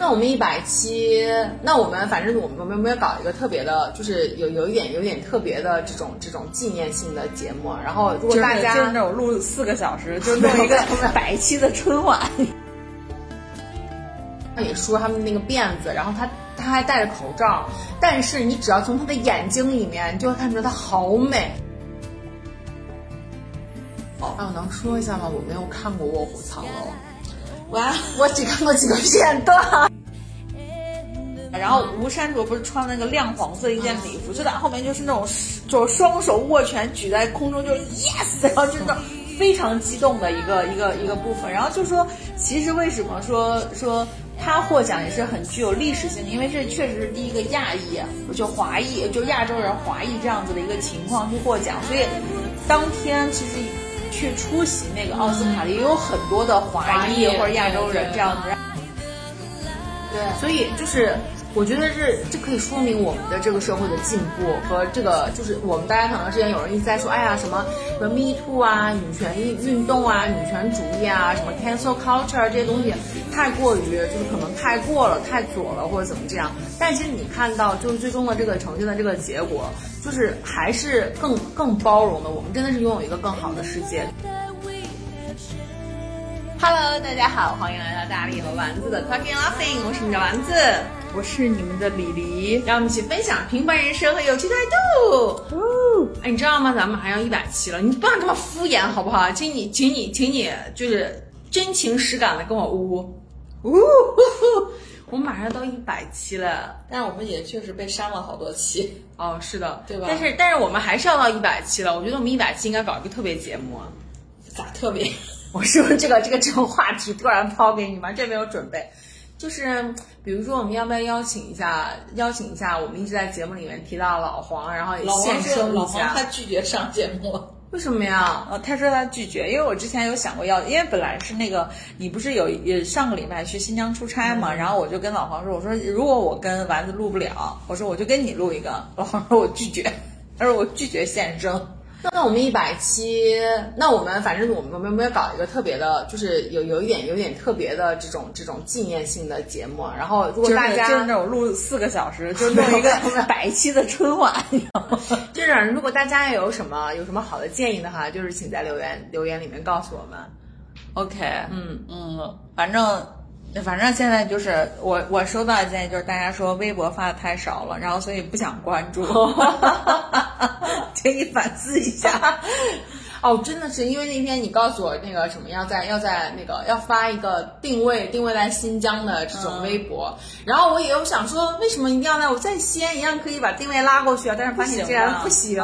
那我们一百期，那我们反正我们我们有没有搞一个特别的，就是有有一点有点特别的这种这种纪念性的节目。然后如果大家就是那种录四个小时，就弄一个百期的春晚。也说他们那个辫子，然后他他还戴着口罩，但是你只要从他的眼睛里面，你就会看出来他好美。哦，那我能说一下吗？我没有看过《卧虎藏龙》。哇，我只看过几个片段。然后吴山卓不是穿那个亮黄色一件礼服，就在后面就是那种，就是双手握拳举在空中，就是 yes，然后就是那种非常激动的一个一个一个部分。然后就说，其实为什么说说他获奖也是很具有历史性的，因为这确实是第一个亚裔，就华裔，就亚洲人华裔这样子的一个情况去获奖，所以当天其实。去出席那个奥斯卡的也有很多的华裔或者亚洲人这样子，对，所以就是我觉得是这可以说明我们的这个社会的进步和这个就是我们大家可能之前有人一直在说，哎呀什么什么 Me Too 啊，女权运运动啊，女权主义啊，什么 Cancel Culture 这些东西太过于就是可能太过了，太左了或者怎么这样，但其实你看到就是最终的这个呈现的这个结果。就是还是更更包容的，我们真的是拥有一个更好的世界。Hello，大家好，欢迎来到大力和丸子的 Talking Laughing，我是你的丸子，我是你们的李黎，让我们一起分享平凡人生和有趣态度。哎，你知道吗？咱们马上要一百期了，你不要这么敷衍好不好？请你，请你，请你，就是真情实感的跟我呜呜。我们马上到一百期了，但是我们也确实被删了好多期。哦，是的，对吧？但是但是我们还是要到一百期了。我觉得我们一百期应该搞一个特别节目。咋特别？我是这个这个这种话题突然抛给你完全没有准备？就是比如说，我们要不要邀请一下？邀请一下我们一直在节目里面提到老黄，然后也现身一下。他拒绝上节目。为什么呀？呃，他说他拒绝，因为我之前有想过要，因为本来是那个你不是有也上个礼拜去新疆出差嘛，然后我就跟老黄说，我说如果我跟丸子录不了，我说我就跟你录一个。老黄说我拒绝，他说我拒绝现身。那我们一百期，那我们反正我们我们有没有搞一个特别的，就是有有一点有点特别的这种这种纪念性的节目？然后如果大家就是那种录四个小时，就弄一个百期的春晚，就是如果大家有什么有什么好的建议的话，就是请在留言留言里面告诉我们。OK，嗯嗯，反正。反正现在就是我我收到的建议就是大家说微博发的太少了，然后所以不想关注，请你反思一下。哦，真的是因为那天你告诉我那个什么要在要在那个要发一个定位定位在新疆的这种微博，然后我也有想说为什么一定要在我在西安一样可以把定位拉过去啊，但是发现竟然不行，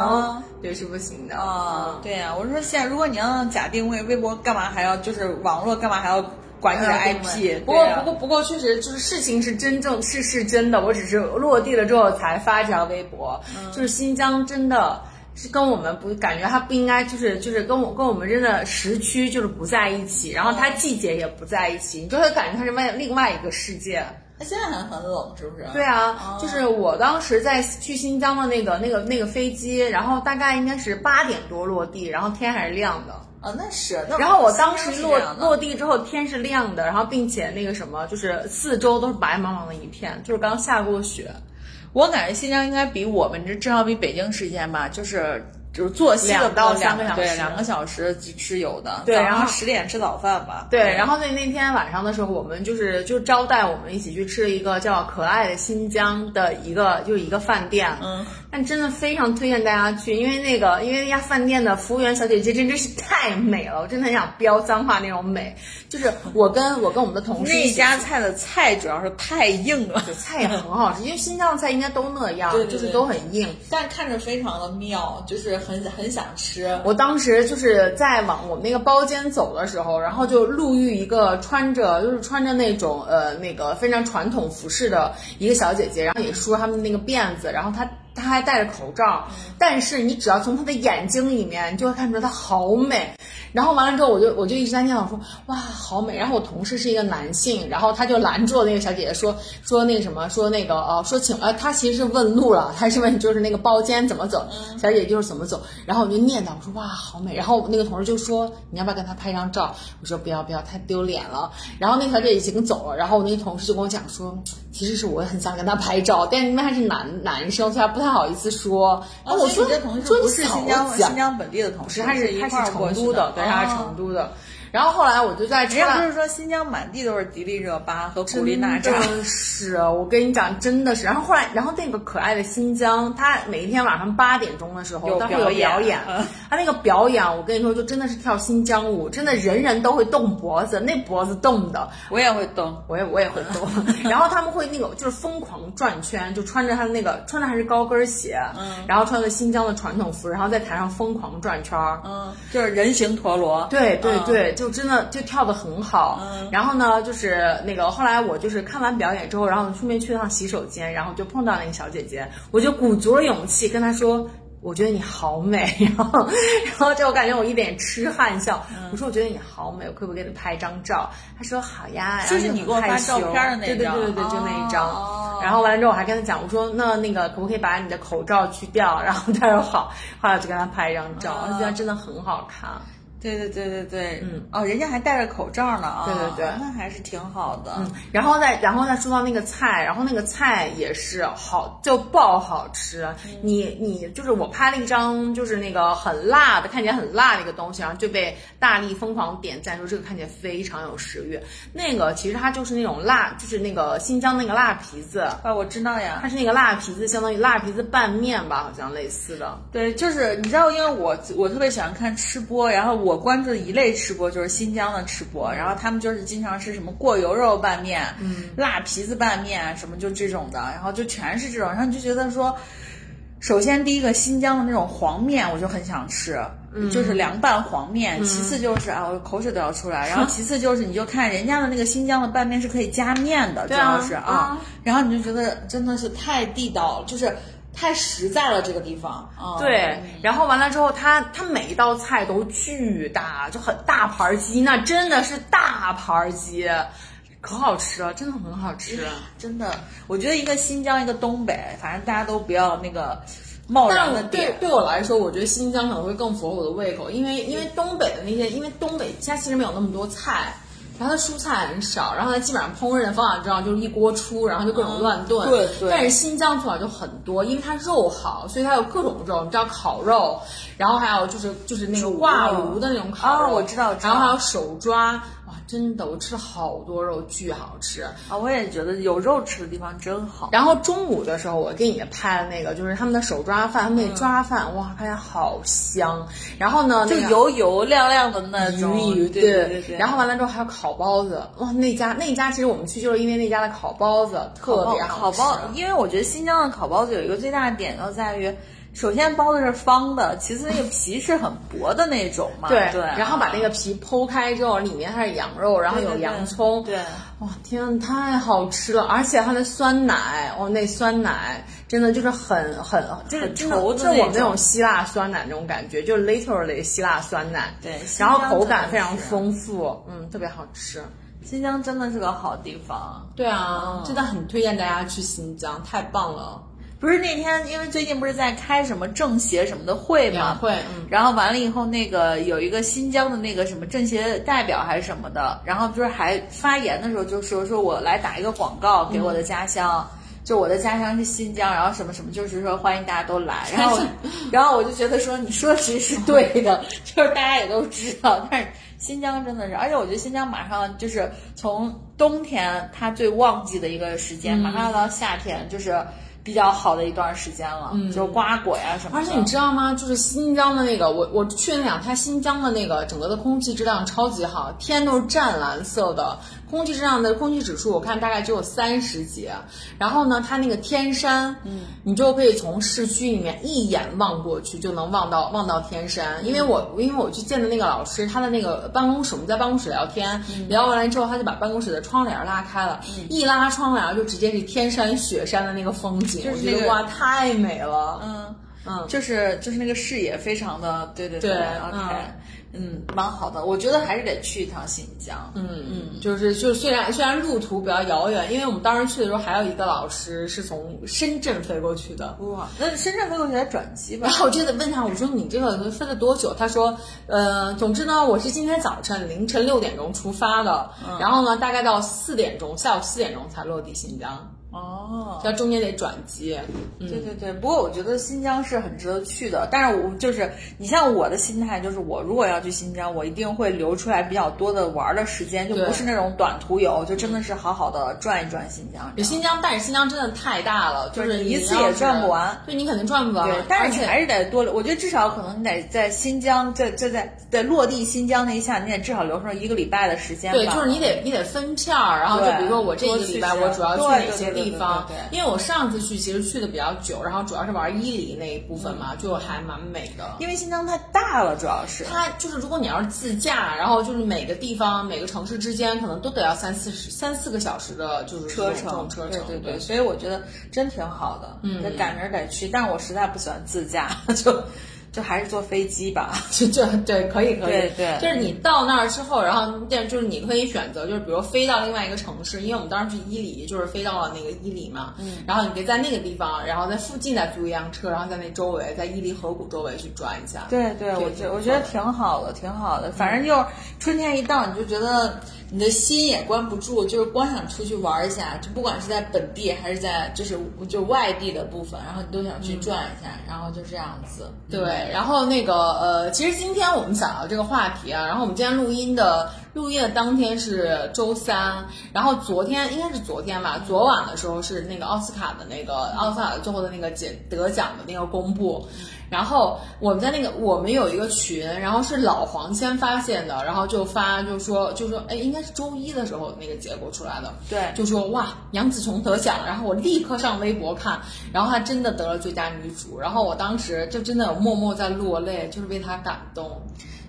对是不行的啊，对呀，我说现在如果你要假定位，微博干嘛还要就是网络干嘛还要？管你的 IP，不过不过不过确实就是事情是真正是是真的，我只是落地了之后才发这条微博，就是新疆真的是跟我们不感觉它不应该就是就是跟我跟我们真的时区就是不在一起，然后它季节也不在一起，你就会感觉它是外另外一个世界。它现在还很冷是不是？对啊，就是我当时在去新疆的那个那个那个飞机，然后大概应该是八点多落地，然后天还是亮的。啊，那是。然后我当时落落地之后，天是亮的，然后并且那个什么，就是四周都是白茫茫的一片，就是刚下过雪。我感觉新疆应该比我们这至少比北京时间吧，就是。就是坐两到三个小时，对，两个小时是有的。对，然后十点吃早饭吧。对，然后那那天晚上的时候，我们就是就招待我们一起去吃了一个叫“可爱的新疆”的一个就一个饭店。嗯，但真的非常推荐大家去，因为那个因为那家饭店的服务员小姐姐真真是太美了，我真的很想飙脏话那种美。就是我跟我跟我们的同事，那家菜的菜主要是太硬了，菜也很好吃，因为新疆的菜应该都那样，就是都很硬，但看着非常的妙，就是。很很想吃，我当时就是在往我们那个包间走的时候，然后就路遇一个穿着就是穿着那种呃那个非常传统服饰的一个小姐姐，然后也梳她们那个辫子，然后她他还戴着口罩，但是你只要从他的眼睛里面就会看出来她好美。然后完了之后，我就我就一直在念叨说哇好美。然后我同事是一个男性，然后他就拦住了那个小姐姐说说那个什么说那个呃说请呃他其实是问路了，他是问就是那个包间怎么走，小姐姐就是怎么走。然后我就念叨我说哇好美。然后那个同事就说你要不要跟他拍张照？我说不要不要太丢脸了。然后那个小姐姐已经走了，然后我那个同事就跟我讲说，其实是我很想跟他拍照，但是因为他是男男生，所以他不太好意思说。然后我说你这同事说不是你新疆新疆本地的同事，他是他是成都的，对，他是哦成都的。然后后来我就在人家不是说新疆满地都是迪丽热巴和古力娜扎真的是，我跟你讲，真的是。然后后来，然后那个可爱的新疆，他每一天晚上八点钟的时候，有他会有表演。他那个表演，我跟你说，就真的是跳新疆舞，真的人人都会动脖子，那脖子动的。我也会动。我也我也会动，然后他们会那个就是疯狂转圈，就穿着他的那个穿的还是高跟鞋，嗯，然后穿着新疆的传统服，然后在台上疯狂转圈，嗯，就是人形陀螺。对对嗯对，就真的就跳得很好。然后呢，就是那个后来我就是看完表演之后，然后顺便去了趟洗手间，然后就碰到那个小姐姐，我就鼓足了勇气跟她说。我觉得你好美，然后，然后就我感觉我一脸痴汉笑。嗯我说我觉得你好美，我可不可以给你拍一张照？她说好呀，就是你给我发照片的那对对张对对对，就那一张。哦然后完了之后，我还跟她讲，我说那那个可不可以把你的口罩去掉？然后她说好，后来我就跟她拍一张照，我觉得真的很好看。对对对对对，嗯，哦，人家还戴着口罩呢啊，对对对那还是挺好的。嗯，然后再然后再说到那个菜，然后那个菜也是好就爆好吃。你你就是我拍了一张就是那个很辣的，看起来很辣的一个东西，然后就被大力疯狂点赞说这个看起来非常有食欲。那个其实它就是那种辣，就是那个新疆那个辣皮子，啊，我知道呀它。是那个辣皮子，相当于辣皮子拌面吧，好像类似的。对，就是你知道，因为我我特别喜欢看吃播，然后我关注的一类吃播就是新疆的吃播，然后他们就是经常吃什么过油肉拌面、嗯、辣皮子拌面什么就这种的，然后就全是这种，然后你就觉得说，首先第一个新疆的那种黄面我就很想吃。就是凉拌黄面，其次就是啊，我口水都要出来。然后其次就是，你就看人家的那个新疆的拌面是可以加面的，主要是啊啊，然后你就觉得真的是太地道了，就是太实在了这个地方啊。对，然后完了之后，它它每一道菜都巨大，就很大盘鸡，那真的是大盘鸡，可好吃了，真的很好吃。真的，我觉得一个新疆，一个东北，反正大家都不要那个贸然的但对点。对我来说，我觉得新疆可能会更符合我的胃口，因为因为东北的那些，因为东北它其实没有那么多菜。然后它蔬菜很少，然后它基本上烹饪的方法知道就是一锅出，然后就各种乱炖。对对但是新疆做法就很多，因为它肉好，所以它有各种肉，你知道烤肉，然后还有就是就是那个挂炉的那种烤肉，哦我知道我知道然后还有手抓，哇，真的我吃了好多肉，巨好吃。啊，我也觉得有肉吃的地方真好。然后中午的时候，我给你拍的那个就是他们的手抓饭，他们那抓饭、哇，看起来好香。然后呢，就油油亮亮的那种，鱼鱼对对对对。然后完了之后还有烤包子，哇，那家那家其实我们去就是因为那家的烤包子特别好吃。烤包，因为我觉得新疆的烤包子有一个最大的点就在于，首先包子是方的，其次那个皮是很薄的那种嘛。对对，然后把那个皮剖开之后，里面它是羊肉，然后有对对对洋葱，对哇，天，太好吃了！而且它的酸奶，哦，那酸奶真的就是很很就是很真的稠的就是我们那那种种希腊酸奶那种感觉，就是 literally 希腊酸奶，对然后口感非常丰富，嗯，特别好吃。新疆真的是个好地方。对啊，真的很推荐大家去新疆，太棒了。不是那天，因为最近不是在开什么政协什么的会嘛，会，嗯，然后完了以后，那个有一个新疆的那个什么政协代表还是什么的，然后就是还发言的时候就说说我来打一个广告给我的家乡，就我的家乡是新疆，然后什么什么，就是说欢迎大家都来，然后然后我就觉得说你说的其实是对的，就是大家也都知道，但是新疆真的是，而且我觉得新疆马上就是从冬天它最旺季的一个时间，马上要到夏天，就是。比较好的一段时间了，嗯就瓜果呀什么的。而且你知道吗？就是新疆的那个，我我去那两天，新疆的那个整个的空气质量超级好，天都是湛蓝色的，空气质量的空气指数我看大概只有三十几。然后呢，它那个天山，嗯，你就可以从市区里面一眼望过去就能望到望到天山。因为我因为我去见的那个老师，他的那个办公室，我们在办公室聊天，聊完了之后，他就把办公室的窗帘拉开了，一拉窗帘就直接是天山雪山的那个风景，就是那个我觉得哇，太美了。嗯嗯，就是就是那个视野非常的对对对，OK，、嗯嗯，蛮好的。我觉得还是得去一趟新疆。嗯嗯，就是就是虽然虽然路途比较遥远，因为我们当时去的时候还有一个老师是从深圳飞过去的。哇，那深圳飞过去还转机吧？然后我就得问他，我说你这个飞了多久？他说，呃，总之呢，我是今天早晨凌晨六点钟出发的，然后呢，大概到四点钟，下午四点钟才落地新疆。哦，要中间得转机。对对对，不过我觉得新疆是很值得去的。但是我就是你像我的心态，就是我如果要去新疆，我一定会留出来比较多的玩的时间，就不是那种短途游，就真的是好好的转一转新疆。新疆，但是新疆真的太大了，就是一次也转不完。对你肯定转不完。对，但是你还是得多。我觉得至少可能你得在新疆，在在在在落地新疆那一下，你得至少留出一个礼拜的时间。对，就是你得你得分片儿，然后就比如说我这一个礼拜我主要去哪些地方？对，因为我上次去其实去的比较久，然后主要是玩伊犁那一部分嘛，就还蛮美的。因为新疆太大了，主要是它就是如果你要是自驾，然后就是每个地方每个城市之间可能都得要三四十三四个小时的，就是车程车程。对对对，所以我觉得真挺好的。嗯，得赶着得去，但是我实在不喜欢自驾，就。就还是坐飞机吧，就就对，可以可以，对，就是你到那儿之后，然后但就是你可以选择，就是比如飞到另外一个城市，因为我们当时去伊犁，就是飞到了那个伊犁嘛，嗯，然后你可以在那个地方，然后在附近再租一辆车，然后在那周围，在伊犁河谷周围去转一下。对对，我觉我觉得挺好的，挺好的，反正就春天一到，你就觉得。你的心也关不住，就是光想出去玩一下，就不管是在本地还是在就是就外地的部分，然后你都想去转一下，然后就这样子。对，然后那个呃，其实今天我们想聊这个话题啊，然后我们今天录音的录音的当天是周三，然后昨天应该是昨天吧，昨晚的时候是那个奥斯卡的那个奥斯卡的最后的那个奖得奖的那个公布。然后我们在那个我们有一个群，然后是老黄先发现的，然后就发就说就说哎，应该是周一的时候那个结果出来的，对，就说哇杨紫琼得奖，然后我立刻上微博看，然后她真的得了最佳女主，然后我当时就真的默默在落泪，就是为她感动。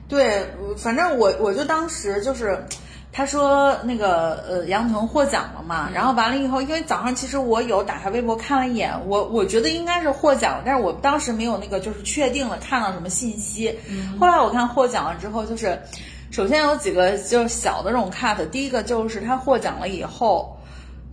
对，反正我我就当时就是。他说那个呃杨紫琼获奖了嘛，然后完了以后，因为早上其实我有打开微博看了一眼，我我觉得应该是获奖，但是我当时没有那个就是确定了看到什么信息。后来我看获奖了之后，就是首先有几个就是小的这种 cut，第一个就是他获奖了以后，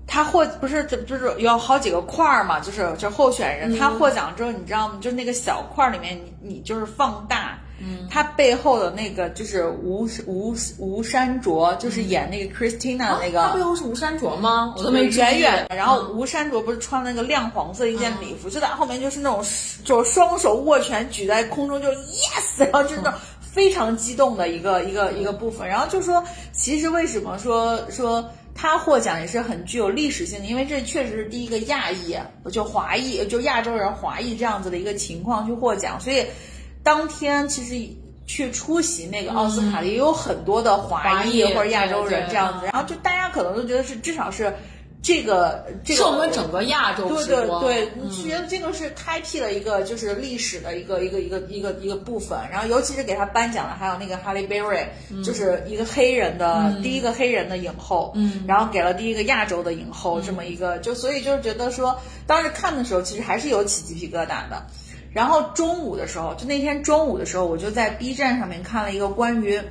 他获不是就就是有好几个块儿嘛，就是就是候选人他获奖之后，你知道吗？就是那个小块儿里面你你就是放大。嗯，他背后的那个就是吴吴吴山卓，就是演那个 Christina 那个。他背后是吴山卓吗？我都没远远。然后吴山卓不是穿那个亮黄色一件礼服，就在后面就是那种就双手握拳举在空中，就 yes，然后就是那种非常激动的一个一个一个部分。然后就说，其实为什么说说他获奖也是很具有历史性的，因为这确实是第一个亚裔，就华裔，就亚洲人华裔这样子的一个情况去获奖，所以。当天其实去出席那个奥斯卡的也有很多的华裔或者亚洲人这样子，然后就大家可能都觉得是至少是这个这个是我们整个亚洲对对对，你觉得这个是开辟了一个就是历史的一个一个一个一个一个部分，然后尤其是给他颁奖的还有那个 Halle Berry，就是一个黑人的第一个黑人的影后，嗯，然后给了第一个亚洲的影后这么一个，就所以就是觉得说当时看的时候其实还是有起鸡皮疙瘩的。然后中午的时候，就那天中午的时候，我就在 B 站上面看了一个关于，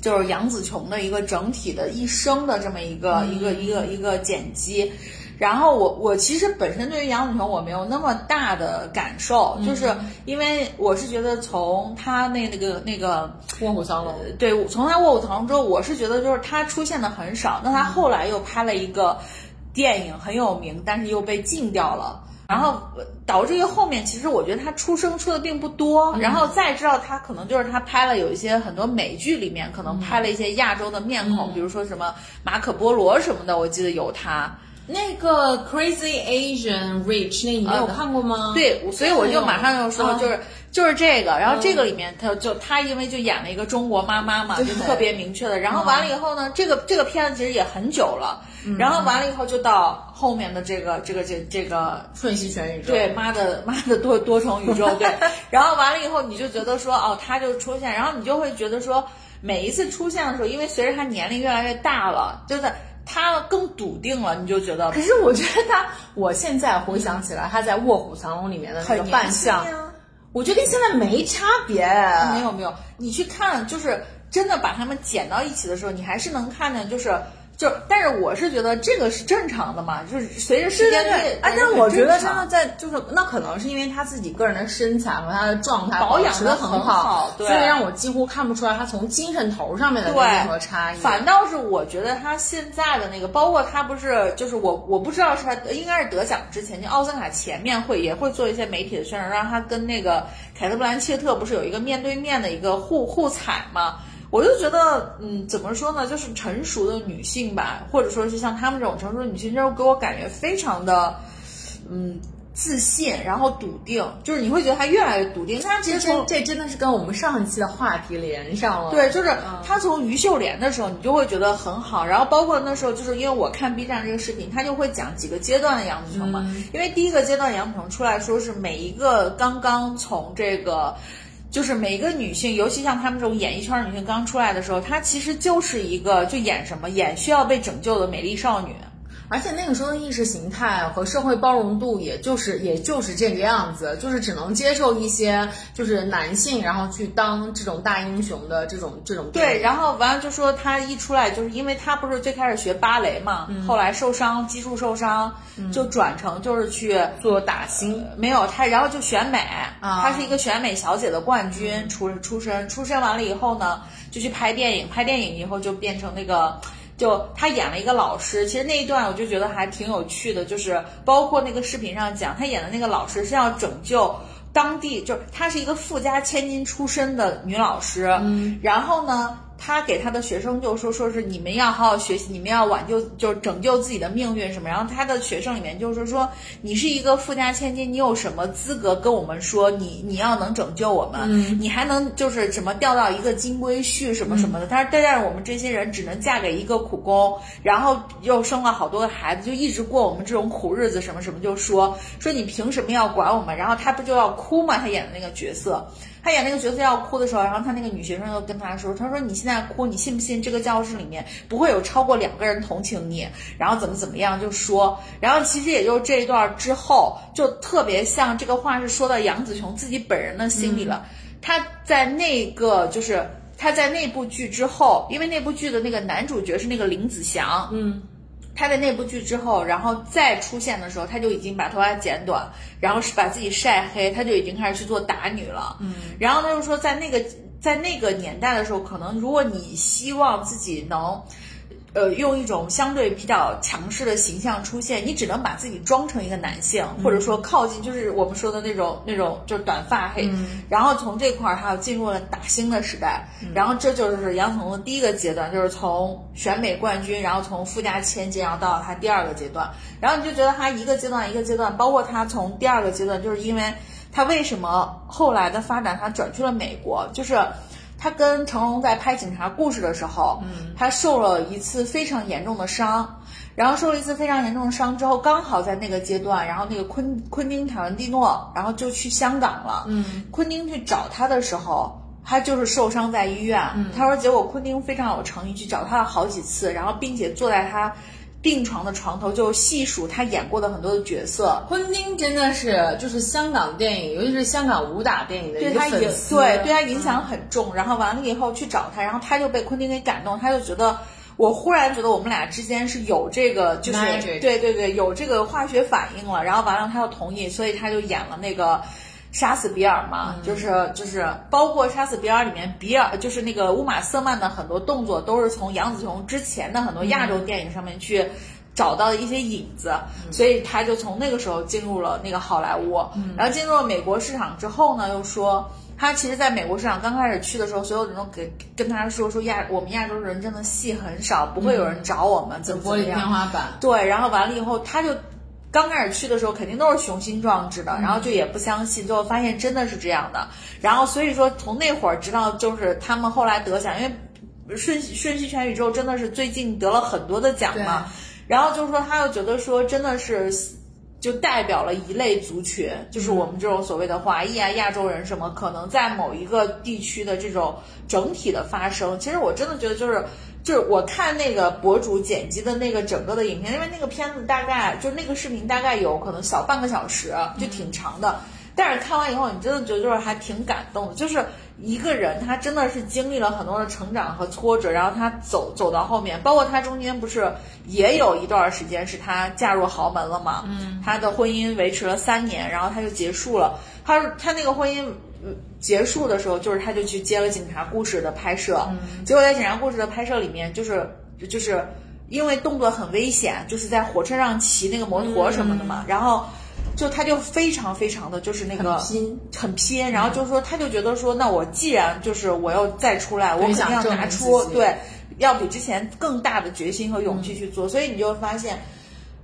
就是杨紫琼的一个整体的一生的这么一个一个一个一个剪辑。然后我我其实本身对于杨紫琼我没有那么大的感受，就是因为我是觉得从她那那个那个卧虎藏龙，对，从她卧虎藏龙之后，我是觉得就是她出现的很少。那她后来又拍了一个电影很有名，但是又被禁掉了。然后导致于后面，其实我觉得他出生出的并不多。然后再知道他可能就是他拍了有一些很多美剧里面可能拍了一些亚洲的面孔，比如说什么马可波罗什么的，我记得有他。那个 Crazy Asian Rich 那你没有看过吗？对，所以我就马上就说就是就是这个。然后这个里面他就他因为就演了一个中国妈妈嘛，就特别明确的。然后完了以后呢，这个这个片子其实也很久了。然后完了以后就到后面的这个这个这这个瞬息全宇宙，对，妈的妈的多多重宇宙，对。然后完了以后你就觉得说哦，他就出现，然后你就会觉得说每一次出现的时候，因为随着他年龄越来越大了，真的他更笃定了，你就觉得。可是我觉得他，我现在回想起来，他在《卧虎藏龙》里面的那个扮相。我觉得跟现在没差别。没有没有，你去看，就是真的把他们剪到一起的时候，你还是能看见，就是。就，但是我是觉得这个是正常的嘛，就是随着时间对，哎，但我觉得真的在就是那可能是因为他自己个人的身材和他的状态保养的很好，所以让我几乎看不出来他从精神头上面的任何差异。反倒是我觉得他现在的那个，包括他不是就是我我不知道是他应该是得奖之前，就奥斯卡前面会也会做一些媒体的宣传，让他跟那个凯特布兰切特不是有一个面对面的一个互互踩嘛。我就觉得，嗯，怎么说呢？就是成熟的女性吧，或者说是像她们这种成熟的女性，就给我感觉非常的，嗯，自信，然后笃定。就是你会觉得她越来越笃定。她其实从这真的是跟我们上一期的话题连上了。对，就是她从于秀莲的时候，你就会觉得很好。然后包括那时候，就是因为我看 B 站这个视频，他就会讲几个阶段的杨紫琼嘛。因为第一个阶段杨紫琼出来说是每一个刚刚从这个。就是每个女性，尤其像她们这种演艺圈女性刚出来的时候，她其实就是一个就演什么演需要被拯救的美丽少女。而且那个时候的意识形态和社会包容度，也就是也就是这个样子，就是只能接受一些就是男性，然后去当这种大英雄的这种这种。对，然后完了就说他一出来，就是因为他不是最开始学芭蕾嘛，后来受伤，脊柱受伤，就转成就是去做打星，没有他，然后就选美，他是一个选美小姐的冠军出出身，出身完了以后呢，就去拍电影，拍电影以后就变成那个。就他演了一个老师，其实那一段我就觉得还挺有趣的，就是包括那个视频上讲，他演的那个老师是要拯救当地，就是她是一个富家千金出身的女老师，嗯，然后呢。他给他的学生就说，说是你们要好好学习，你们要挽救，就是拯救自己的命运什么。然后他的学生里面就是说，你是一个富家千金，你有什么资格跟我们说你你要能拯救我们？你还能就是什么钓到一个金龟婿什么什么的？他说，但是我们这些人只能嫁给一个苦工，然后又生了好多个孩子，就一直过我们这种苦日子，什么什么就说说你凭什么要管我们？然后他不就要哭吗？他演的那个角色。他演那个角色要哭的时候，然后他那个女学生又跟他说：“他说你现在哭，你信不信这个教室里面不会有超过两个人同情你？然后怎么怎么样就说，然后其实也就这一段之后，就特别像这个话是说到杨紫琼自己本人的心里了。他在那个就是他在那部剧之后，因为那部剧的那个男主角是那个林子祥，嗯。”他的那部剧之后，然后再出现的时候，他就已经把头发剪短，然后是把自己晒黑，他就已经开始去做打女了。嗯，然后他就说，在那个在那个年代的时候，可能如果你希望自己能。呃，用一种相对比较强势的形象出现，你只能把自己装成一个男性，或者说靠近，就是我们说的那种那种，就是短发黑。然后从这块儿，还有进入了打星的时代。然后这就是杨紫琼的第一个阶段，就是从选美冠军，然后从富家千金，然后到他第二个阶段。然后你就觉得他一个阶段一个阶段，包括他从第二个阶段，就是因为他为什么后来的发展，他转去了美国，就是。他跟成龙在拍《警察故事》的时候，嗯，他受了一次非常严重的伤，然后受了一次非常严重的伤之后，刚好在那个阶段，然后那个昆昆汀·塔伦蒂诺，然后就去香港了，嗯，昆汀去找他的时候，他就是受伤在医院，嗯，他说结果昆汀非常有诚意去找他了好几次，然后并且坐在他。病床的床头就细数他演过的很多的角色，昆汀真的是就是香港电影，尤其是香港武打电影的一个粉丝，对对他影响很重。然后完了以后去找他，然后他就被昆汀给感动，他就觉得我忽然觉得我们俩之间是有这个就是对对对有这个化学反应了。然后完了他又同意，所以他就演了那个。杀死比尔嘛，就是就是包括杀死比尔里面，比尔就是那个乌玛瑟曼的很多动作都是从杨紫琼之前的很多亚洲电影上面去找到的一些影子，所以他就从那个时候进入了那个好莱坞，然后进入了美国市场之后呢，又说他其实在美国市场刚开始去的时候，所有人都给跟他说说亚我们亚洲人真的戏很少，不会有人找我们，怎么玻璃天花板，对，然后完了以后他就。刚开始去的时候肯定都是雄心壮志的，然后就也不相信，最后发现真的是这样的。然后所以说从那会儿直到就是他们后来得奖，因为瞬瞬息全宇宙真的是最近得了很多的奖嘛。然后就是说他又觉得说真的是就代表了一类族群，就是我们这种所谓的华裔啊、亚洲人什么，可能在某一个地区的这种整体的发生。其实我真的觉得就是。就是我看那个博主剪辑的那个整个的影片，因为那个片子大概就是那个视频大概有可能小半个小时，就挺长的。但是看完以后，你真的觉得就是还挺感动的，就是一个人他真的是经历了很多的成长和挫折，然后他走走到后面，包括他中间不是也有一段时间是他嫁入豪门了嘛？嗯，他的婚姻维持了三年，然后他就结束了。他他那个婚姻结束的时候，就是他就去接了《警察故事》的拍摄，结果在《警察故事》的拍摄里面，就是就是因为动作很危险，就是在火车上骑那个摩托什么的嘛，然后。就他就非常非常的就是那个拼。很拼，然后就是说他就觉得说，那我既然就是我要再出来，我肯定要拿出对，要比之前更大的决心和勇气去做。所以你就会发现，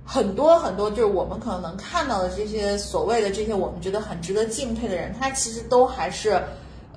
很多很多就是我们可能能看到的这些所谓的这些我们觉得很值得敬佩的人，他其实都还是。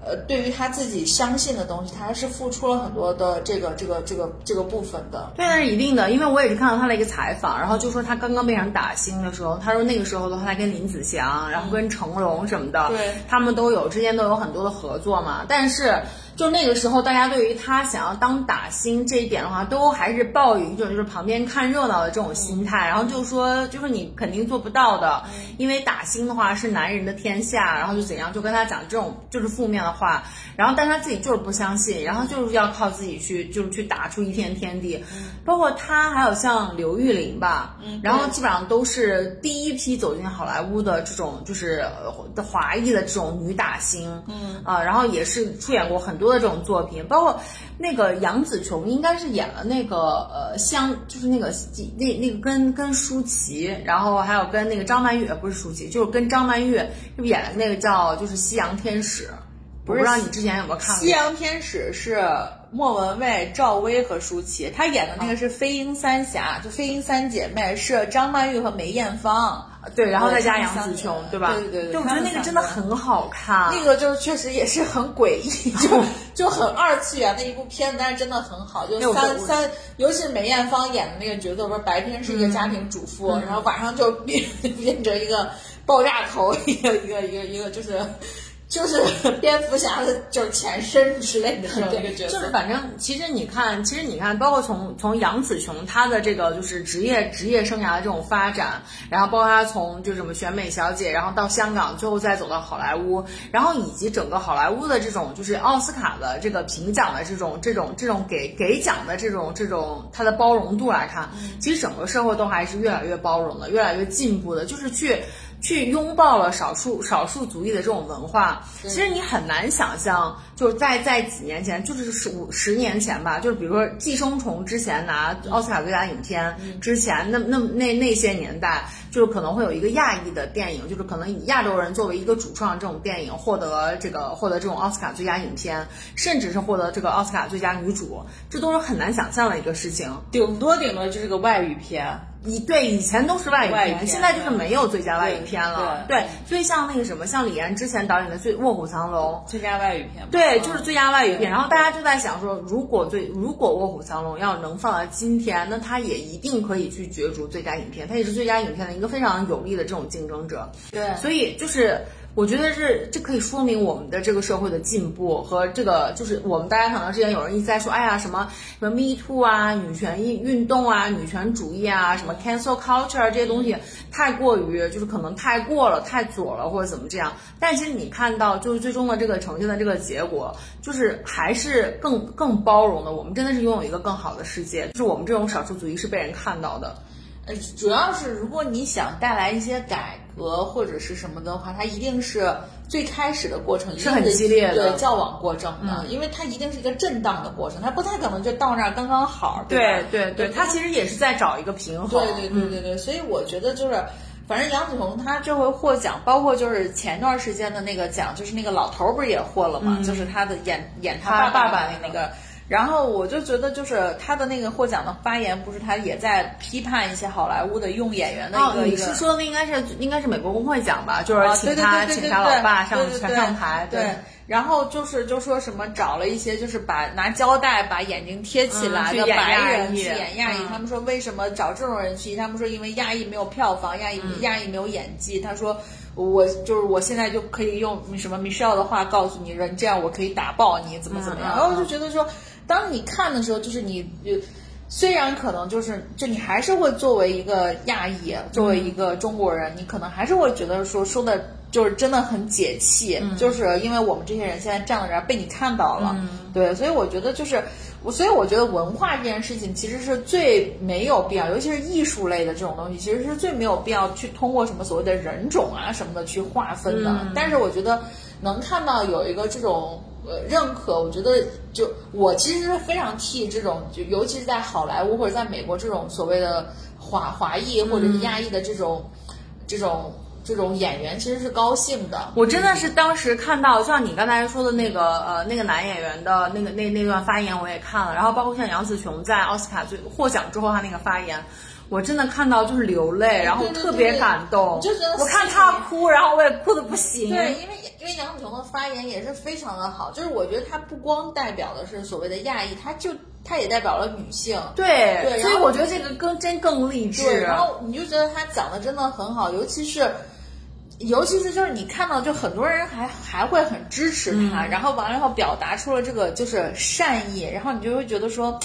呃，对于他自己相信的东西，他还是付出了很多的这个这个这个这个部分的。对，那是一定的，因为我也是看到他的一个采访，然后就说他刚刚被人打星的时候，他说那个时候的话，他跟林子祥，然后跟成龙什么的，对，他们都有之间都有很多的合作嘛，但是。就那个时候，大家对于他想要当打星这一点的话，都还是抱有一种就是旁边看热闹的这种心态，然后就说就是你肯定做不到的，因为打星的话是男人的天下，然后就怎样，就跟他讲这种就是负面的话，然后但他自己就是不相信，然后就是要靠自己去就是去打出一片天地，包括他还有像刘玉玲吧，然后基本上都是第一批走进好莱坞的这种就是的华裔的这种女打星，嗯。啊，然后也是出演过很多。多的这种作品，包括那个杨紫琼，应该是演了那个呃香，就是那个那那个跟跟舒淇，然后还有跟那个张曼玉，不是舒淇，就是跟张曼玉就演的那个叫就是《夕阳天使》，不知道你之前有没有看过？《夕阳天使》是莫文蔚、赵薇和舒淇，她演的那个是《飞鹰三侠》，就《飞鹰三姐妹》是张曼玉和梅艳芳。对，然后再加杨紫琼，对吧？对对对，就我觉得那个真的很好看。那个就是确实也是很诡异，就 就很二次元的一部片子，但是真的很好。就三三，尤其是梅艳芳演的那个角色，不是白天是一个家庭主妇，然后晚上就变 变成一个爆炸头，一个一个一个一个就是。就是 蝙蝠侠的，就是前身之类的这么一个角色。就是反正，其实你看，其实你看，包括从从杨紫琼她的这个就是职业职业生涯的这种发展，然后包括她从就什么选美小姐，然后到香港，最后再走到好莱坞，然后以及整个好莱坞的这种就是奥斯卡的这个评奖的这种这种这种给给奖的这种这种它的包容度来看，其实整个社会都还是越来越包容的，越来越进步的，就是去。去拥抱了少数少数族裔的这种文化，其实你很难想象，就是在在几年前，就是十五十年前吧，就是比如说《寄生虫》之前拿奥斯卡最佳影片之前，那那那那些年代，就是可能会有一个亚裔的电影，就是可能以亚洲人作为一个主创这种电影获得这个获得这种奥斯卡最佳影片，甚至是获得这个奥斯卡最佳女主，这都是很难想象的一个事情，顶多顶多就是个外语片。以对以前都是外语片，现在就是没有最佳外语片了。对，所以像那个什么，像李安之前导演的《最卧虎藏龙》最佳外语片，对，就是最佳外语片。然后大家就在想说，如果最如果《卧虎藏龙》要能放到今天，那它也一定可以去角逐最佳影片，它也是最佳影片的一个非常有力的这种竞争者。对，所以就是。我觉得是，这可以说明我们的这个社会的进步和这个，就是我们大家可能之前有人一直在说，哎呀，什么什么 Me Too 啊，女权运运动啊，女权主义啊，什么 Cancel Culture 这些东西太过于，就是可能太过了，太左了或者怎么这样。但其实你看到，就是最终的这个呈现的这个结果，就是还是更更包容的。我们真的是拥有一个更好的世界，就是我们这种少数族裔是被人看到的。呃，主要是如果你想带来一些改革或者是什么的话，它一定是最开始的过程是很激烈的，对，较往过程的，因为它一定是一个震荡的过程，它不太可能就到那儿刚刚好，对对对，它其实也是在找一个平衡，对对对对对，所以我觉得就是，反正杨紫琼她这回获奖，包括就是前段时间的那个奖，就是那个老头不是也获了嘛，就是他的演演他爸爸的那个。然后我就觉得，就是他的那个获奖的发言，不是他也在批判一些好莱坞的用演员的一个一个。你是说的应该是应该是美国工会奖吧？就是请他请他老爸上上台。对。然后就是就说什么找了一些就是把拿胶带把眼睛贴起来的白人去演亚裔，他们说为什么找这种人去？他们说因为亚裔没有票房，亚裔亚裔没有演技。他说我就是我现在就可以用什么 Michelle 的话告诉你，人这样我可以打爆你，怎么怎么样？然后我就觉得说。当你看的时候，就是你，虽然可能就是就你还是会作为一个亚裔，作为一个中国人，你可能还是会觉得说说的就是真的很解气，就是因为我们这些人现在站在这儿被你看到了，对，所以我觉得就是我，所以我觉得文化这件事情其实是最没有必要，尤其是艺术类的这种东西，其实是最没有必要去通过什么所谓的人种啊什么的去划分的。但是我觉得能看到有一个这种。呃，认可，我觉得就我其实是非常替这种，就尤其是在好莱坞或者在美国这种所谓的华华裔或者是亚裔的这种这种这种演员，其实是高兴的。我真的是当时看到，像你刚才说的那个呃那个男演员的那个那那段发言，我也看了，然后包括像杨紫琼在奥斯卡最获奖之后他那个发言。我真的看到就是流泪，然后特别感动。就觉得我看他哭，然后我也哭的不行。对，因为因为杨紫琼的发言也是非常的好，就是我觉得她不光代表的是所谓的亚裔，她就她也代表了女性。对对，所以我觉得这个更真更励志。然后你就觉得她讲的真的很好，尤其是尤其是就是你看到就很多人还还会很支持她，然后完了以后表达出了这个就是善意，然后你就会觉得说。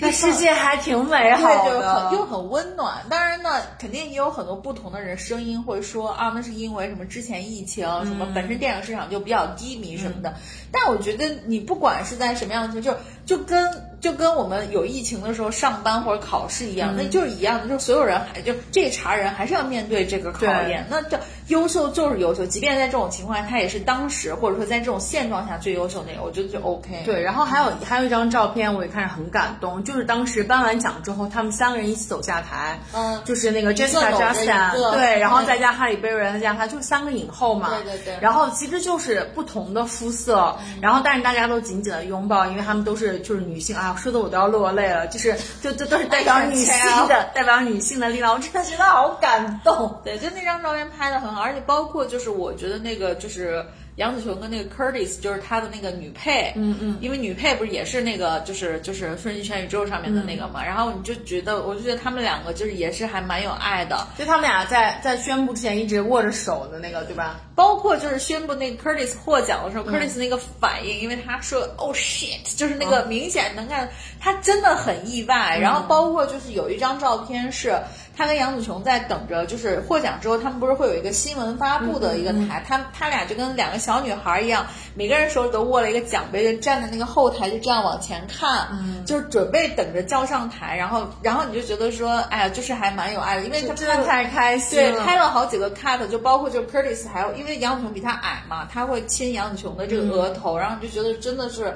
这世界还挺美好的，又很温暖。当然呢，肯定也有很多不同的人声音会说啊，那是因为什么之前疫情，什么本身电影市场就比较低迷什么的。但我觉得你不管是在什么样的情况，就就跟就跟我们有疫情的时候上班或者考试一样，那就是一样的，就是所有人还就这茬人还是要面对这个考验。那这优秀就是优秀，即便在这种情况下，他也是当时或者说在这种现状下最优秀那个，我觉得就 OK。对，然后还有还有一张照片，我也看着很感动。就是当时颁完奖之后，他们三个人一起走下台，嗯，就是那个 Jessica Chastain，对，然后再加哈利贝瑞，再加他，就是三个影后嘛，对对对。然后其实就是不同的肤色，然后但是大家都紧紧的拥抱，因为他们都是就是女性啊，说的我都要落泪了，就是就就都是代表女性的，代表女性的力量，我真的觉得好感动。对，就那张照片拍的很好，而且包括就是我觉得那个就是。杨紫琼跟那个 Curtis 就是她的那个女配，嗯嗯，因为女配不是也是那个就是就是《瞬息全宇宙》上面的那个嘛，然后你就觉得，我就觉得他们两个就是也是还蛮有爱的，就他们俩在在宣布之前一直握着手的那个，对吧？包括就是宣布那个 Curtis 获奖的时候，Curtis 那个反应，因为他说 “Oh shit”，就是那个明显能看他真的很意外。然后包括就是有一张照片是。他跟杨紫琼在等着，就是获奖之后，他们不是会有一个新闻发布的一个台，他他俩就跟两个小女孩一样，每个人手里都握了一个奖杯，就站在那个后台，就这样往前看，就是准备等着叫上台。然后，然后你就觉得说，哎呀，就是还蛮有爱的，因为他真的太开心了对，拍了好几个 cut，就包括就 Curtis，还有因为杨紫琼比他矮嘛，他会亲杨紫琼的这个额头，然后你就觉得真的是。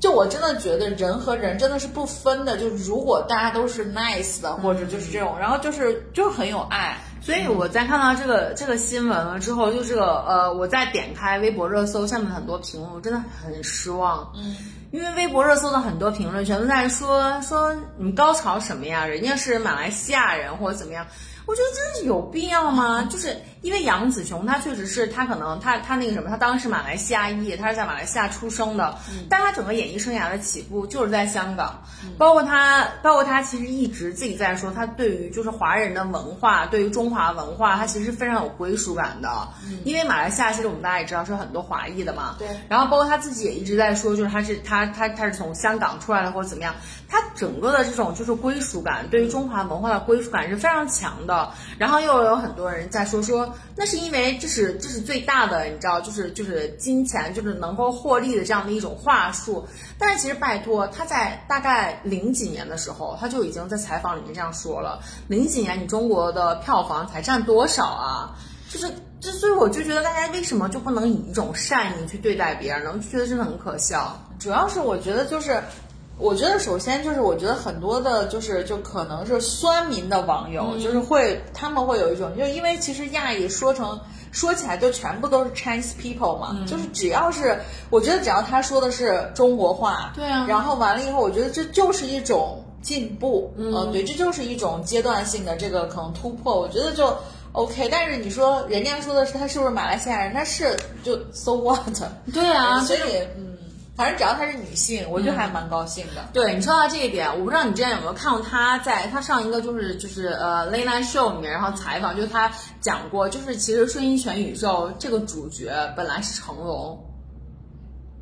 就我真的觉得人和人真的是不分的，就如果大家都是 nice 的，或者就是这种，然后就是就是很有爱。所以我在看到这个这个新闻了之后，就这个呃，我在点开微博热搜下面很多评论，我真的很失望。嗯，因为微博热搜的很多评论全都在说说你们高潮什么呀？人家是马来西亚人或者怎么样？我觉得真是有必要吗？就是。因为杨紫琼，她确实是她可能她她那个什么，她当时马来西亚裔，她是在马来西亚出生的，但她整个演艺生涯的起步就是在香港，包括她包括她其实一直自己在说，她对于就是华人的文化，对于中华文化，她其实非常有归属感的。因为马来西亚其实我们大家也知道是很多华裔的嘛，对。然后包括她自己也一直在说，就是她是她她她是从香港出来的或者怎么样，她整个的这种就是归属感，对于中华文化的归属感是非常强的。然后又有很多人在说说。那是因为这是这是最大的，你知道，就是就是金钱，就是能够获利的这样的一种话术。但是其实拜托，他在大概零几年的时候，他就已经在采访里面这样说了。零几年你中国的票房才占多少啊？就是，之所以我就觉得大家为什么就不能以一种善意去对待别人呢？就觉得真的很可笑。主要是我觉得就是。我觉得首先就是，我觉得很多的，就是就可能是酸民的网友，就是会他们会有一种，就因为其实亚裔说成说起来就全部都是 Chinese people 嘛，就是只要是我觉得只要他说的是中国话，对啊，然后完了以后，我觉得这就是一种进步，嗯，对，这就是一种阶段性的这个可能突破，我觉得就 OK。但是你说人家说的是他是不是马来西亚人，他是就 so what？对啊，所以嗯。反正只要她是女性，我就还蛮高兴的。对你说到这一点，我不知道你之前有没有看过她在她上一个就是就是呃 Late Night Show 里面，然后采访，就是她讲过，就是其实《瞬息全宇宙》这个主角本来是成龙。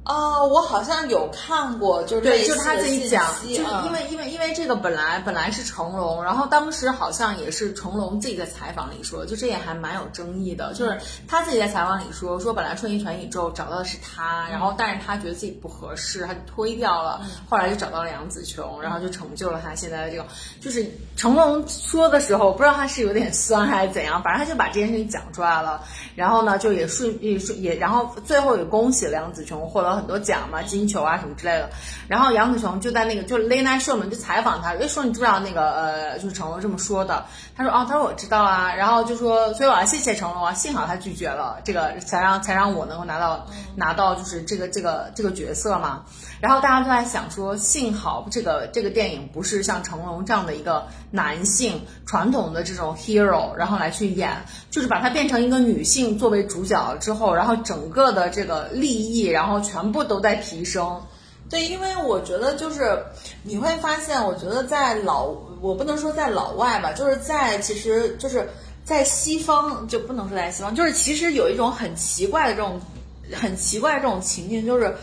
啊，我好像有看过，就是对，就是他自己讲，就是因为因为因为这个本来本来是成龙，然后当时好像也是成龙自己在采访里说，就这也还蛮有争议的，就是他自己在采访里说，说本来瞬息全宇宙找到的是他，然后但是他觉得自己不合适，他就推掉了，后来就找到了杨紫琼，然后就成就了他现在的这个，就是成龙说的时候，不知道他是有点酸还是怎样，反正他就把这件事情讲出来了，然后呢就也顺也顺也，然后最后也恭喜了杨紫琼获得很多奖嘛，金球啊什么之类的。然后杨紫琼就在那个就 Late Night Show 里面就采访他，就说你知不知道那个呃，就是成龙这么说的？他说哦，他说我知道啊。然后就说，所以我要谢谢成龙啊，幸好他拒绝了这个，才让才让我能够拿到拿到就是这个这个这个角色嘛。然后大家都在想说，幸好这个这个电影不是像成龙这样的一个男性传统的这种 hero，然后来去演，就是把它变成一个女性作为主角之后，然后整个的这个利益，然后全部都在提升。对，因为我觉得就是你会发现，我觉得在老，我不能说在老外吧，就是在其实就是在西方就不能说在西方，就是其实有一种很奇怪的这种很奇怪的这种情境，就是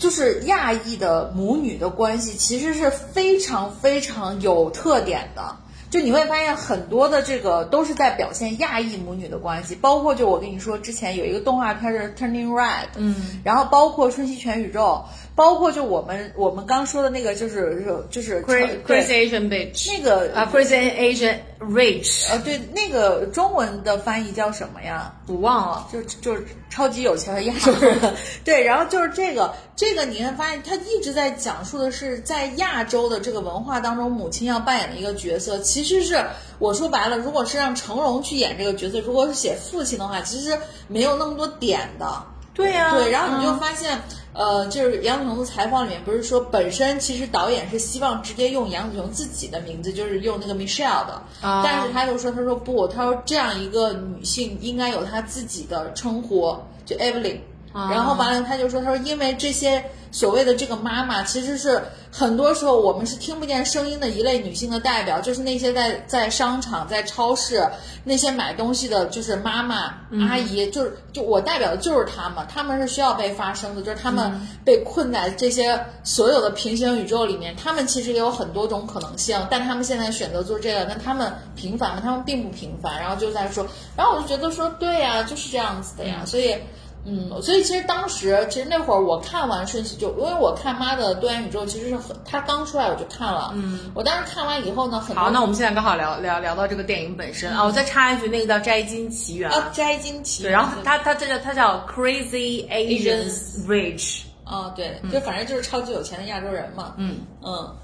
就是亚裔的母女的关系其实是非常非常有特点的。就你会发现很多的这个都是在表现亚裔母女的关系，包括就我跟你说之前有一个动画片是 Turning Red，嗯，然后包括瞬息全宇宙，包括就我们我们刚说的那个就是就是，Crazy 对 Asian bitch，那个啊，Crazy Asian rich，啊对那个中文的翻译叫什么呀？我忘了。就就是超级有钱的亚洲人，对，然后就是这个这个你会发现，他一直在讲述的是在亚洲的这个文化当中，母亲要扮演的一个角色，其实是我说白了，如果是让成龙去演这个角色，如果是写父亲的话，其实没有那么多点的。对呀、对，然后你就嗯发现，呃，就是杨紫琼的采访里面不是说，本身其实导演是希望直接用杨紫琼自己的名字，就是用那个 Michelle 的，啊但是他又说，他说不，他说这样一个女性应该有她自己的称呼，就 Evelyn。然后完了，他就说，他说因为这些所谓的这个妈妈，其实是很多时候我们是听不见声音的一类女性的代表，就是那些在在商场、在超市那些买东西的，就是妈妈、阿姨，就是就我代表的就是她们，她们是需要被发声的，就是她们被困在这些所有的平行宇宙里面，她们其实也有很多种可能性，但她们现在选择做这个，那她们平凡吗？她们并不平凡，然后就在说，然后我就觉得说，对呀、就是这样子的呀，所以。嗯，所以其实当时，其实那会儿我看完《瞬息》，就因为我看《妈的多元宇宙》，其实是很，它刚出来我就看了。嗯，我当时看完以后呢，很好，那我们现在刚好聊聊聊到这个电影本身啊，我再插一句，那个叫《摘金奇缘》啊，摘金奇对，缘然后它它这叫它叫 Crazy Asians Rich，啊，对，就反正就是超级有钱的亚洲人嘛。嗯嗯，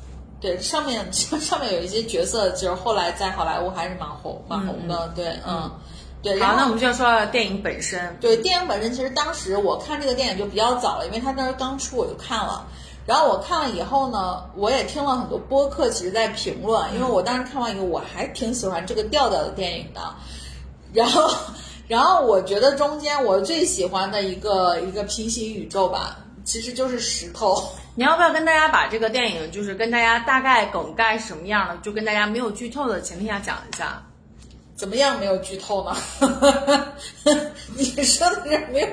对，上面 上面有一些角色，就是后来在好莱坞还是蛮红蛮红的。对，嗯，对。然好，后那我们就要说到电影本身。对电影本身，其实当时我看这个电影就比较早了，因为它当时刚出我就看了。然后我看了以后呢，我也听了很多播客，其实在评论，因为我当时看完以后，我还挺喜欢这个调调的电影的。然后，然后我觉得中间我最喜欢的一个一个平行宇宙吧，其实就是石头。你要不要跟大家把这个电影，就是跟大家大概梗概是什么样的，就跟大家没有剧透的前提下讲一下？怎么样没有剧透呢？你说的是没有，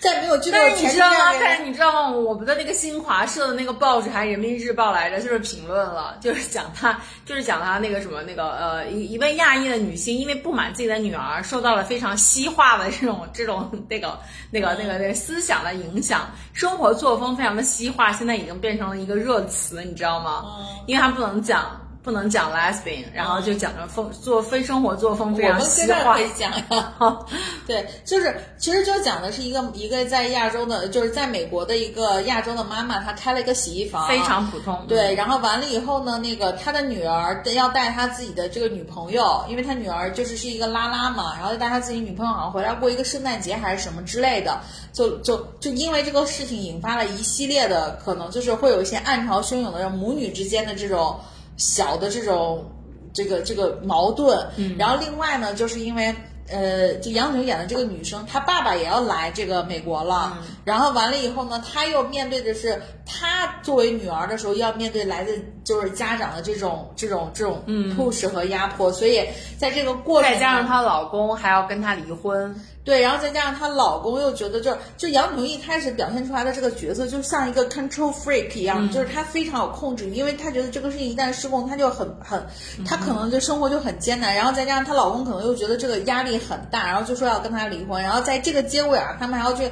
在没有剧透前提是你知道吗？但是你知道吗？我们的那个新华社的那个报纸还《人民日报》来着，就是评论了，就是讲他，就是讲他那个什么那个呃一一位亚裔的女性，因为不满自己的女儿受到了非常西化的这种这种那个那个那个那个思想的影响，生活作风非常的西化，现在已经变成了一个热词，你知道吗？因为他不能讲。不能讲 lesbian，然后就讲着风做非生活作风非常我们现在可。以讲呀，对，就是其实就讲的是一个一个在亚洲的，就是在美国的一个亚洲的妈妈，她开了一个洗衣房，非常普通，对，然后完了以后呢，那个他的女儿要带她自己的这个女朋友，因为他女儿就是是一个拉拉嘛，然后就带她自己女朋友好像回来过一个圣诞节还是什么之类的，就就就因为这个事情引发了一系列的可能就是会有一些暗潮汹涌的母女之间的这种小的这种这个这个矛盾，嗯，然后另外呢，就是因为。呃，就杨紫琼演的这个女生，她爸爸也要来这个美国了，然后完了以后呢，她又面对的是她作为女儿的时候要面对来自就是家长的这种这种这种 push 和压迫，所以在这个过程再加上她老公还要跟她离婚，对，然后再加上她老公又觉得就就杨紫琼一开始表现出来的这个角色就像一个 control freak 一样，就是她非常有控制欲，因为她觉得这个事情一旦失控，她就很很，她可能就生活就很艰难，然后再加上她老公可能又觉得这个压力很大，然后就说要跟她离婚，然后在这个结尾啊，他们还要去。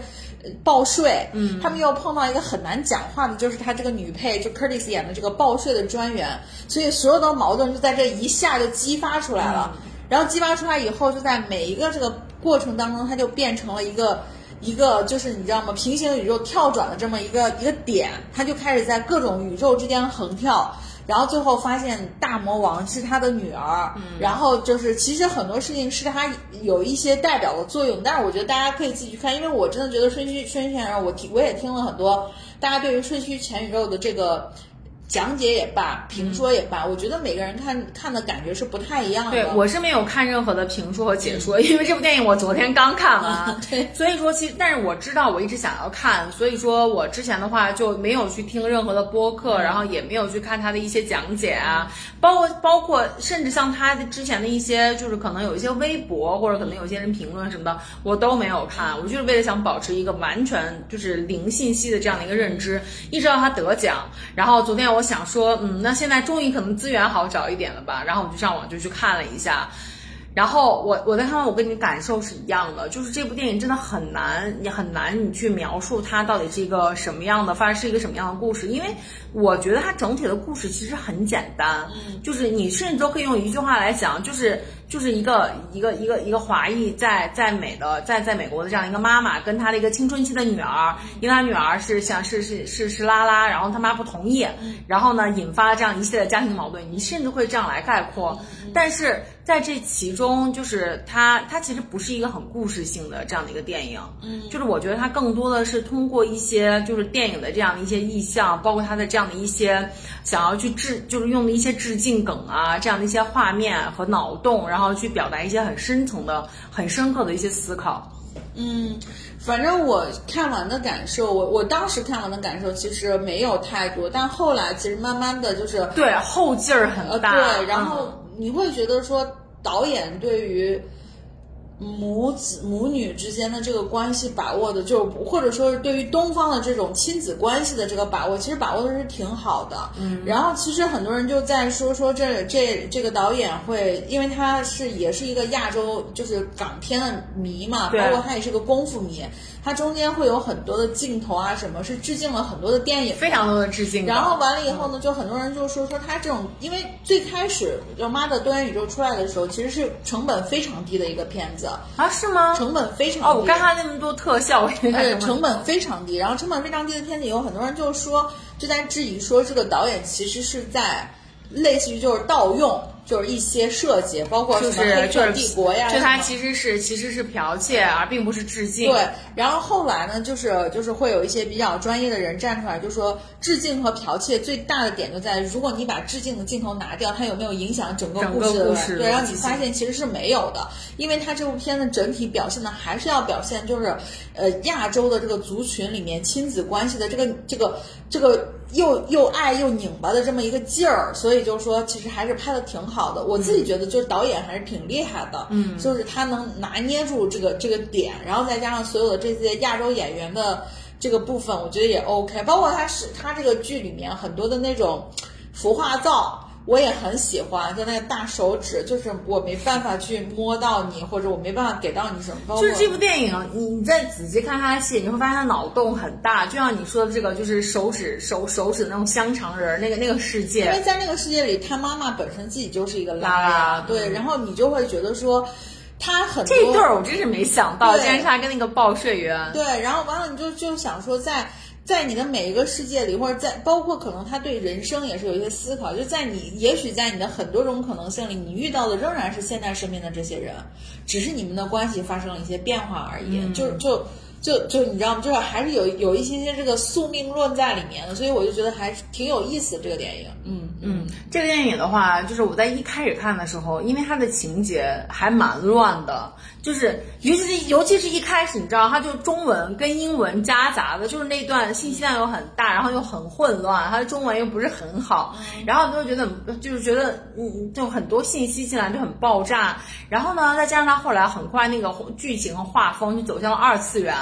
报税，嗯，他们又碰到一个很难讲话的，就是他这个女配，就 Curtis 演的这个报税的专员，所以所有的矛盾就在这一下就激发出来了。然后激发出来以后，就在每一个这个过程当中，它就变成了一个一个，就是你知道吗？平行宇宙跳转的这么一个一个点，它就开始在各种宇宙之间横跳。然后最后发现大魔王是他的女儿，然后就是其实很多事情是他有一些代表的作用，但是我觉得大家可以自己去看，因为我真的觉得顺序顺序前宇宙，我听我也听了很多大家对于顺序全宇宙的这个。讲解也罢，评说也罢，我觉得每个人看看的感觉是不太一样的。对我是没有看任何的评说和解说，因为这部电影我昨天刚看完。对，所以说其实，但是我知道我一直想要看，所以说我之前的话就没有去听任何的播客，然后也没有去看他的一些讲解啊，包括包括甚至像他的之前的一些，就是可能有一些微博或者可能有些人评论什么的，我都没有看。我就是为了想保持一个完全就是零信息的这样的一个认知，一直到他得奖，然后昨天我。想说，嗯，那现在终于可能资源好找一点了吧？然后我就上网就去看了一下，然后我我在看完，我跟你感受是一样的，就是这部电影真的很难，你很难你去描述它到底是一个什么样的，发生是一个什么样的故事，因为我觉得它整体的故事其实很简单，就是你甚至都可以用一句话来讲，就是。就是一个一个一个一个华裔在在美的在在美国的这样一个妈妈跟她的一个青春期的女儿，因为她女儿是想是是是是拉拉，然后她妈不同意，然后呢引发了这样一系列家庭矛盾，你甚至会这样来概括。但是在这其中，就是它它其实不是一个很故事性的这样的一个电影，嗯，就是我觉得它更多的是通过一些就是电影的这样的一些意象，包括它的这样的一些想要去致就是用的一些致敬梗啊这样的一些画面和脑洞，然后。去表达一些很深层的、很深刻的一些思考。嗯，反正我看完的感受，我我当时看完的感受其实没有太多，但后来其实慢慢的就是对后劲儿很大。对，然后你会觉得说导演对于。母子母女之间的这个关系把握的，就或者说是对于东方的这种亲子关系的这个把握，其实把握的是挺好的。嗯，然后其实很多人就在说说这这这个导演会，因为他是也是一个亚洲就是港片的迷嘛，包括他也是个功夫迷。它中间会有很多的镜头啊，什么是致敬了很多的电影，非常多的致敬。然后完了以后呢，就很多人就说说它这种，因为最开始就妈的多元宇宙出来的时候，其实是成本非常低的一个片子啊，是吗？成本非常低哦，我看他那么多特效，对，成本非常低。然后成本非常低的片子，有很多人就说就在质疑说这个导演其实是在类似于就是盗用。就是一些设计，包括什么黑客帝国呀，就它其实是其实是剽窃，而并不是致敬。对，然后后来呢，就是就是会有一些比较专业的人站出来，就说致敬和剽窃最大的点就在，如果你把致敬的镜头拿掉，它有没有影响整个故事的？对，让你发现其实是没有的，因为它这部片子整体表现的还是要表现就是，呃，亚洲的这个族群里面亲子关系的这个这个这个又又爱又拧巴的这么一个劲儿，所以就是说其实还是拍的挺好。好的，我自己觉得就是导演还是挺厉害的，嗯，就是他能拿捏住这个这个点，然后再加上所有的这些亚洲演员的这个部分，我觉得也 OK。包括他是他这个剧里面很多的那种服化造。我也很喜欢，就那个大手指，就是我没办法去摸到你，或者我没办法给到你什么。就是这部电影，你你再仔细看他的戏，你会发现他脑洞很大。就像你说的这个，就是手指手手指那种香肠人，那个那个世界。因为在那个世界里，他妈妈本身自己就是一个拉拉，对，然后你就会觉得说，他很这对儿，我真是没想到，竟然是他跟那个报税员。对，然后完了，你就就想说在。在在你的每一个世界里，或者在包括可能他对人生也是有一些思考，就在你也许在你的很多种可能性里，你遇到的仍然是现在身边的这些人，只是你们的关系发生了一些变化而已。就就就就你知道吗？就是还是有有一些些这个宿命论在里面的，所以我就觉得还是挺有意思这个电影。嗯。嗯，这个电影的话，就是我在一开始看的时候，因为它的情节还蛮乱的，就是尤其是尤其是一开始，你知道，它就中文跟英文夹杂的，就是那段信息量又很大，然后又很混乱，它的中文又不是很好，然后你就觉得就是觉得嗯，就很多信息进来就很爆炸，然后呢，再加上它后来很快那个剧情和画风就走向了二次元。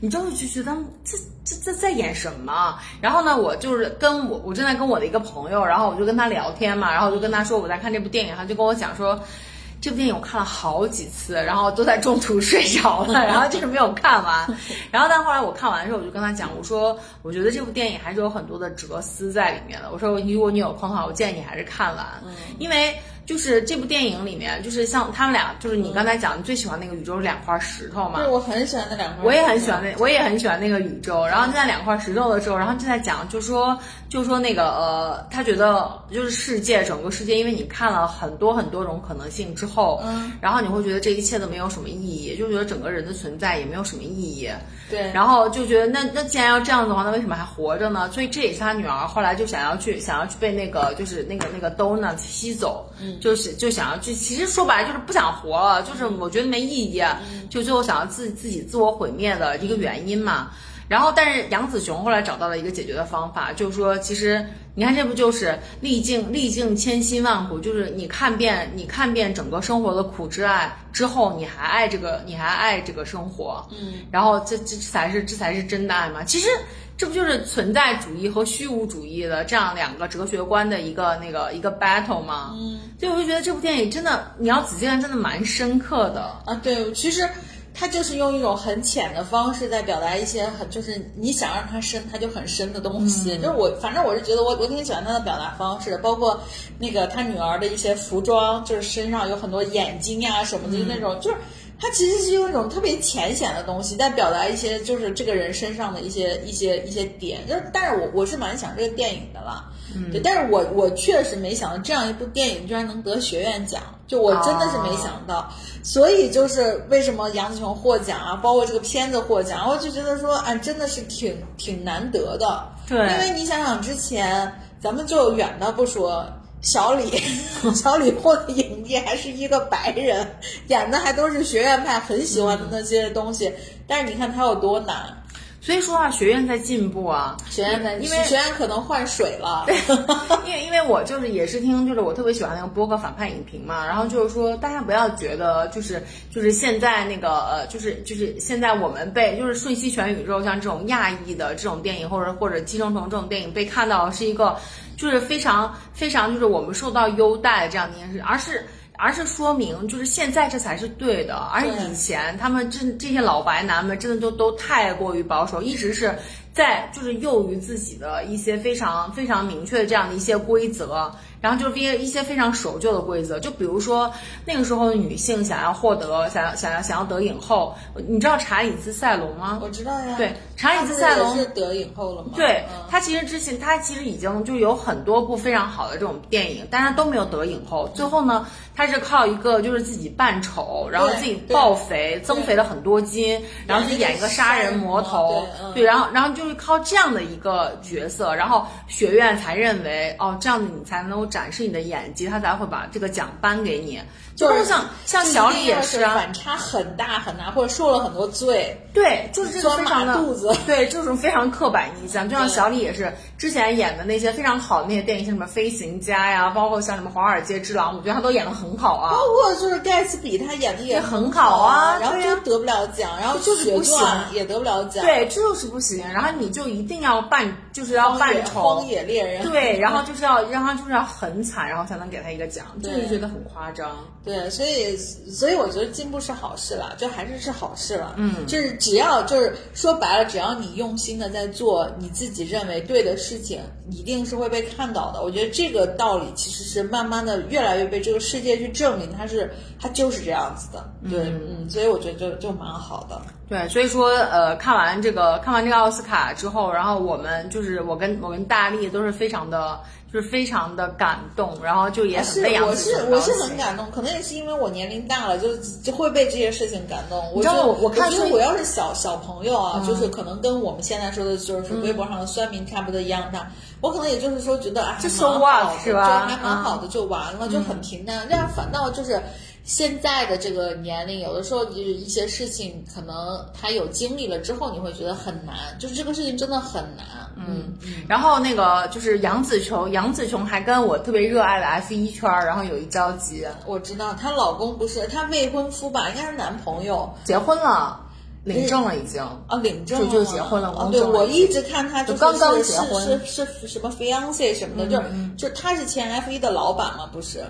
你就会就觉得这这这在演什么？然后呢，我就是跟我我正在跟我的一个朋友，然后我就跟他聊天嘛，然后我就跟他说我在看这部电影，他就跟我讲说，这部电影我看了好几次，然后都在中途睡着了，然后就是没有看完。然后但后来我看完之后，我就跟他讲，我说我觉得这部电影还是有很多的哲思在里面的。我说如果你有空的话，我建议你还是看完，因为。就是这部电影里面，就是像他们俩，就是你刚才讲你最喜欢那个宇宙是两块石头嘛？对，我很喜欢那两块。我也很喜欢那，我也很喜欢那个宇宙。然后就在两块石头的时候，然后就在讲，就说就说那个呃，他觉得就是世界整个世界，因为你看了很多很多种可能性之后，嗯，然后你会觉得这一切都没有什么意义，就觉得整个人的存在也没有什么意义。对。然后就觉得那那既然要这样子的话，那为什么还活着呢？所以这也是他女儿后来就想要去想要去被那个就是那个那个 donut 吸走，嗯，就是就想要。就其实说白了就是不想活了，就是我觉得没意义，就最后想要自自己自我毁灭的一个原因嘛。然后，但是杨子雄后来找到了一个解决的方法，就是说，其实你看这不就是历尽历尽千辛万苦，就是你看遍你看遍整个生活的苦之爱之后，你还爱这个你还爱这个生活，嗯，然后这这才是这才是真的爱嘛。其实。这不就是存在主义和虚无主义的这样两个哲学观的一个那个一个 battle 吗？嗯，所以我就觉得这部电影真的，你要仔细看，真的蛮深刻的啊。对，其实他就是用一种很浅的方式在表达一些很，就是你想让它深，它就很深的东西。就是我，反正我是觉得我我挺喜欢他的表达方式，包括那个他女儿的一些服装，就是身上有很多眼睛呀什么的，就那种就是。它其实是用一种特别浅显的东西，在表达一些就是这个人身上的一些一些一些点，就是但是我我是蛮想这个电影的啦，对，但是我我确实没想到这样一部电影居然能得学院奖，就我真的是没想到，所以就是为什么杨紫琼获奖啊，包括这个片子获奖，我就觉得说，哎，真的是挺挺难得的，对，因为你想想之前，咱们就远的不说。小李，小李获的影帝还是一个白人，演的还都是学院派很喜欢的那些东西，但是你看他有多难。所以说啊，学院在进步啊，学院在，因为学院可能换水了。对，因为因为我就是也是听，就是我特别喜欢那个播客反派影评嘛，然后就是说大家不要觉得就是就是现在那个呃就是就是现在我们被就是瞬息全宇宙像这种亚裔的这种电影或者或者寄生虫这种电影被看到是一个。就是非常非常，就是我们受到优待这样的一件事，而是而是说明，就是现在这才是对的，而以前他们这这些老白男们真的都都太过于保守，一直是在就是囿于自己的一些非常非常明确的这样的一些规则。然后就是一些一些非常守旧的规则，就比如说那个时候的女性想要获得，想要想要想要得影后，你知道查理兹塞隆吗？我知道呀。对，查理兹塞隆是得影后了吗？对，他其实之前他其实已经就有很多部非常好的这种电影，但他都没有得影后。最后呢，他是靠一个就是自己扮丑，然后自己暴肥，增肥了很多斤，然后去演一个杀人魔头，对，然后然后就是靠这样的一个角色，然后学院才认为哦，这样子你才能。展示你的演技，他才会把这个奖颁给你。就是像像小李也是反差很大很大，或者受了很多罪。对，就是这个非常的肚子。对，就是非常刻板印象。就像小李也是之前演的那些非常好的那些电影，像什么《飞行家》呀，包括像什么《华尔街之狼》，我觉得他都演的很好啊。包括就是盖茨比，他演的也很好啊，然后就得不了奖，然后就是不行，也得不了奖。对，就是不行。然后你就一定要扮，就是要扮丑，荒野猎人。对，然后就是要让他就是要很惨，然后才能给他一个奖，就是觉得很夸张。对，所以。所以我觉得进步是好事了，就还是是好事了。嗯，就是只要就是说白了，只要你用心的在做你自己认为对的事情，一定是会被看到的。我觉得这个道理其实是慢慢的越来越被这个世界去证明，它是它就是这样子的。对，嗯，所以我觉得就就蛮好的。对，所以说呃，看完这个看完这个奥斯卡之后，然后我们就是我跟我跟大力都是非常的。就是非常的感动，然后就也很是我是我是很感动，可能也是因为我年龄大了，就就会被这些事情感动。我知道觉得我我看最嗯觉得我要是小小朋友啊，就是可能跟我们现在说的，就是微博上的酸民差不多一样大。我可能也就是说觉得啊，还就蛮 so what，是吧就还蛮好的，就完了，就很平淡。这样反倒就是。现在的这个年龄，有的时候就是一些事情，可能他有经历了之后，你会觉得很难，就是这个事情真的很难。嗯，然后那个就是杨紫琼，杨紫琼还跟我特别热爱的 F 一圈儿，然后有一交集，我知道她老公不是她未婚夫吧，应该是男朋友。结婚了，领证了已经。啊，领证就就结婚了啊对，我一直看他就是刚刚结婚是是是什么 fiance 什么的，就是就是他是前 F 一的老板嘛，不是？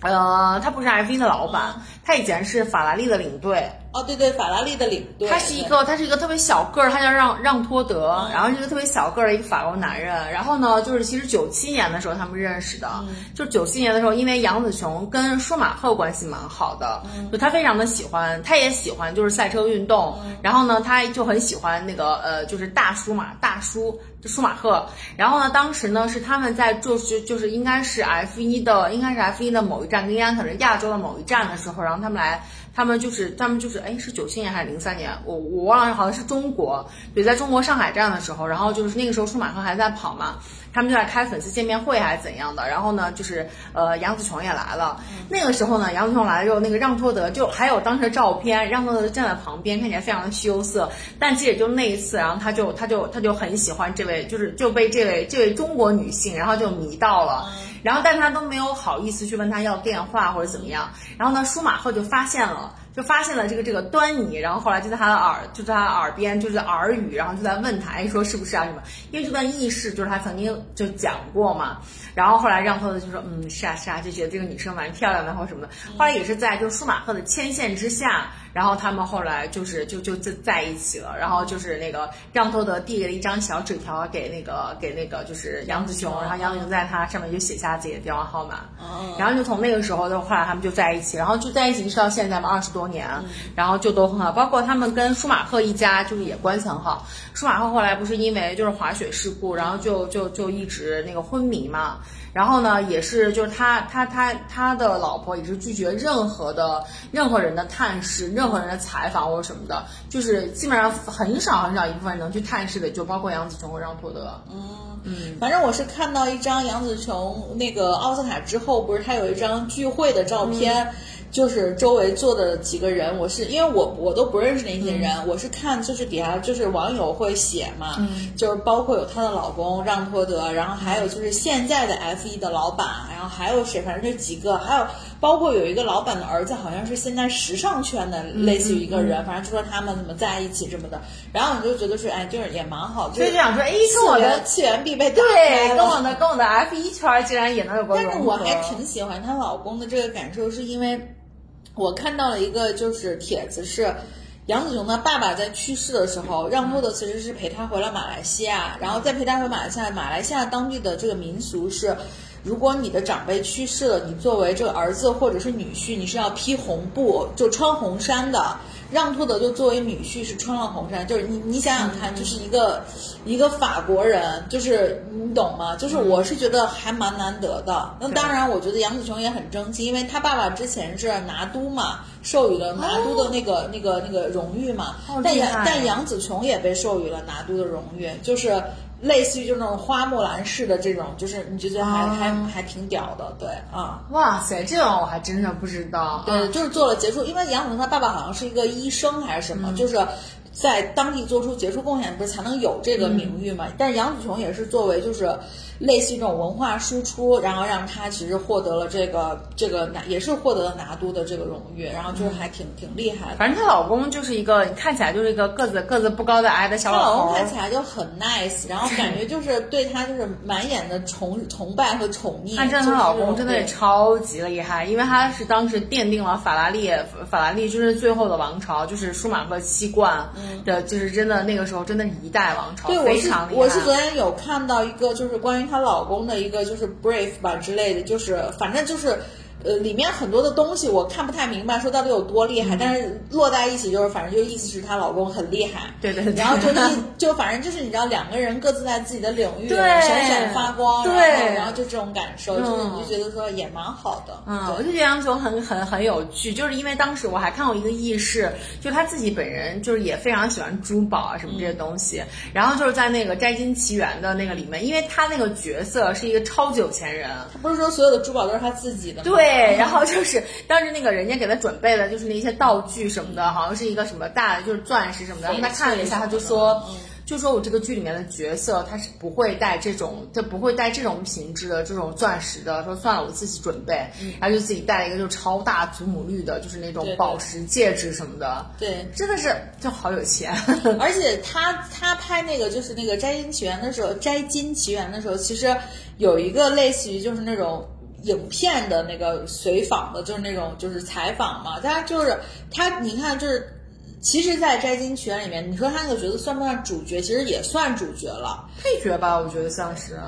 呃，他不是 F 一的老板，他以前是法拉利的领队。哦，对对，法拉利的领队。他是一个，他是一个特别小个儿，他叫让让托德，然后是一个特别小个儿的一个法国男人。然后呢，就是其实九七年的时候他们认识的，就是九七年的时候，因为杨子琼跟舒马赫关系蛮好的，就他非常的喜欢，他也喜欢就是赛车运动。然后呢，他就很喜欢那个呃，就是大叔嘛大叔就舒马赫。然后呢，当时呢是他们在就是就是应该是 F 一的，应该是 F 一的某一站，应该可能是亚洲的某一站的时候，然后他们来。他们就是，他们就是，哎，是九七年还是零三年？我我忘了，好像是中国。对，在中国上海站的时候，然后就是那个时候舒马赫还在跑嘛，他们就在开粉丝见面会还是怎样的。然后呢，就是呃，杨紫琼也来了。那个时候呢，杨紫琼来了之后，那个让托德就还有当时的照片，让托德站在旁边，看起来非常的羞涩。但其实也就那一次，然后他就他就他就很喜欢这位，就是就被这位这位中国女性，然后就迷到了。然后，但他都没有好意思去问他要电话或者怎么样。然后呢，舒马赫就发现了，就发现了这个这个端倪。然后后来就在他的耳，就在他耳边就是耳语，然后就在问他，哎，说是不是啊什么？因为这段轶事就是他曾经就讲过嘛。然后后来让托德就说，嗯，是啊是啊，就觉得这个女生蛮漂亮的或什么的。后来也是在就舒马赫的牵线之下。然后他们后来就是就就就在一起了，然后就是那个让托德递了一张小纸条给那个给那个就是杨子琼，然后杨子琼在他上面就写下自己的电话号码，然后就从那个时候就后来他们就在一起，然后就在一起一直到现在嘛二十多年，然后就都很好，包括他们跟舒马赫一家就是也关系很好。舒马赫后来不是因为就是滑雪事故，然后就就就一直那个昏迷嘛。然后呢，也是就是他他他他的老婆也是拒绝任何的任何人的探视，任何人的采访或者什么的，就是基本上很少很少一部分人能去探视的，就包括杨紫琼和让托德。嗯嗯，反正我是看到一张杨紫琼那个奥斯卡之后，不是她有一张聚会的照片。就是周围坐的几个人，我是因为我我都不认识那些人，我是看就是底下就是网友会写嘛，就是包括有她的老公让托德，然后还有就是现在的 F 一的老板，然后还有谁，反正就几个，还有包括有一个老板的儿子，好像是现在时尚圈的类似于一个人，反正就说他们怎么在一起什么的，然后你就觉得说，哎，就是也蛮好，就是就想说，哎，跟我的次元必被打对，跟我的跟我的 F 一圈竟然也能有个但是我还挺喜欢她老公的这个感受，是因为。我看到了一个就是帖子，是杨子琼的爸爸在去世的时候，让托德其实是陪他回了马来西亚，然后再陪他回马来西亚。马来西亚当地的这个民俗是，如果你的长辈去世了，你作为这个儿子或者是女婿，你是要披红布，就穿红衫的。让托德就作为女婿是穿了红衫，就是你你想想看，就是一个一个法国人，就是你懂吗？就是我是觉得还蛮难得的。那当然，我觉得杨紫琼也很争气，因为他爸爸之前是拿督嘛，授予了拿督的那个那个那个荣誉嘛。但杨但杨紫琼也被授予了拿督的荣誉，就是类似于就那种花木兰式的这种，就是你就觉得还还还挺屌的，对啊。哇塞，这种我还真的不知道。对，就是做了杰出，因为杨紫琼她爸爸好像是一个医生还是什么，就是在当地做出杰出贡献，不是才能有这个名誉嘛？但是杨紫琼也是作为就是类似于这种文化输出，然后让她其实获得了这个这个拿也是获得了拿督的这个荣誉，然后就是还挺挺厉害的。反正她老公就是一个你看起来就是一个个子个子不高的矮的小她老头，老公看起来就很 nice，然后感觉就是对她就是满眼的崇崇拜和宠溺。她真的，她老公真的也超级厉害，因为他是当时奠定了法拉利法拉利就是最后的王朝，就是舒马赫七冠的，就是真的那个时候真的是一代王朝，对，非常厉害。我是昨天有看到一个就是关于她老公的一个就是 brief 吧之类的，就是反正就是呃，里面很多的东西我看不太明白，说到底有多厉害，但是落在一起就是，反正就意思是她老公很厉害。对对对。然后就一就反正就是你知道，两个人各自在自己的领域对闪闪发光，对然后然后就这种感受，嗯就是你就觉得说也蛮好的。嗯，我就觉得杨紫琼很很很有趣，就是因为当时我还看过一个轶事，就他自己本人就是也非常喜欢珠宝啊什么这些东西，然后就是在那个《摘金奇缘》的那个里面，因为他那个角色是一个超级有钱人，他不是说所有的珠宝都是他自己的吗？对，然后就是当时那个人家给他准备的就是那些道具什么的，好像是一个什么大的就是钻石什么的，然后他看了一下，他就说。就说我这个剧里面的角色，他是不会带这种，他不会带这种品质的这种钻石的。说算了，我自己准备，然后就自己带了一个就超大祖母绿的，就是那种对对宝石戒指什么的。对，真的是就好有钱。而且他他拍那个就是那个《摘金奇缘》的时候，《摘金奇缘》的时候，其实有一个类似于就是那种影片的那个随访的，就是那种就是采访嘛。他就是他，你看就是。其实，在《摘金奇缘》里面，你说他那个角色算不算主角？其实也算主角了，配角吧，我觉得像是。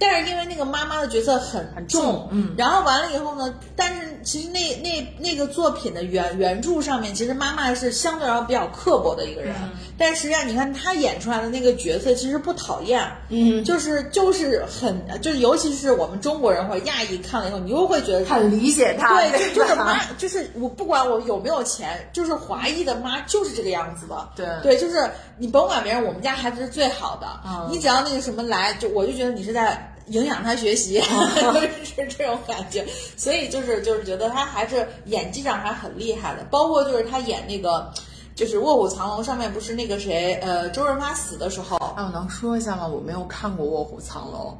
但是因为那个妈妈的角色很很重，嗯，然后完了以后呢，但是其实那那那个作品的原原著上面，其实妈妈是相对来说比较刻薄的一个人，嗯、但实际上你看他演出来的那个角色其实不讨厌，嗯，就是就是很就是尤其是我们中国人或者亚裔看了以后，你又会觉得很理解他，对，就就是妈，就是我不管我有没有钱，就是华裔的妈就是这个样子的，对对，就是你甭管别人，我们家孩子是最好的，嗯、你只要那个什么来，就我就觉得你是在。影响他学习，是这种感觉，所以就是就是觉得他还是演技上还很厉害的，包括就是他演那个，就是《卧虎藏龙》上面不是那个谁，呃，周润发死的时候，那，我能说一下吗？我没有看过《卧虎藏龙》，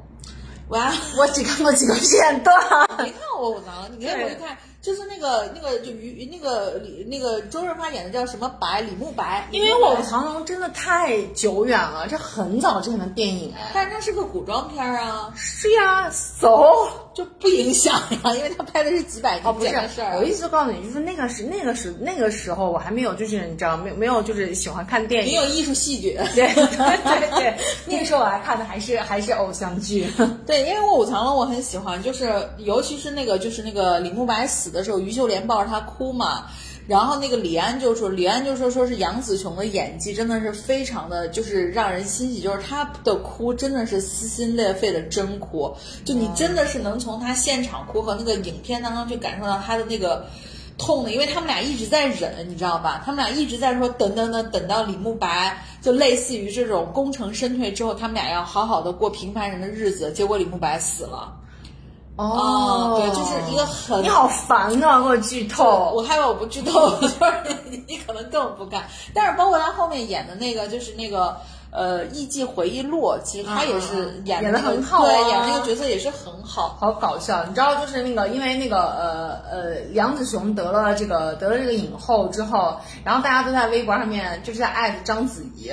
哇，我只看过几个片段，没看过《卧虎藏龙》，你可以回去看。就是那个那个就于那个李那个周润发演的叫什么白李慕白，因为《卧虎藏龙》真的太久远了，这很早之前的电影哎，但是它是个古装片啊。是呀，so 就不影响呀，因为他拍的是几百年前的事儿、哦。我意思告诉你，就是那个时那个时那个时候我还没有就是你知道没有没有就是喜欢看电影，没有艺术细菌。对对对对，那个时候我还看的还是还是偶像剧。对，因为《卧虎藏龙》我很喜欢，就是尤其是那个就是那个李慕白死的时候，于秀莲抱着他哭嘛。然后那个李安就说，李安就说说是杨紫琼的演技真的是非常的，就是让人欣喜，就是她的哭真的是撕心裂肺的真哭，就你真的是能从她现场哭和那个影片当中去感受到她的那个痛的，因为他们俩一直在忍，你知道吧？他们俩一直在说等等等，等到李慕白就类似于这种功成身退之后，他们俩要好好的过平凡人的日子，结果李慕白死了。哦，对，就是一个很你好烦啊！给我剧透，我害怕我不剧透，就是你可能更不看。但是包括他后面演的那个，就是那个呃《艺伎回忆录》，其实他也是演的的很好，对，演那个角色也是很好，好搞笑。你知道，就是那个因为那个呃呃杨子雄得了这个得了这个影后之后，然后大家都在微博上面就是在艾特章子怡。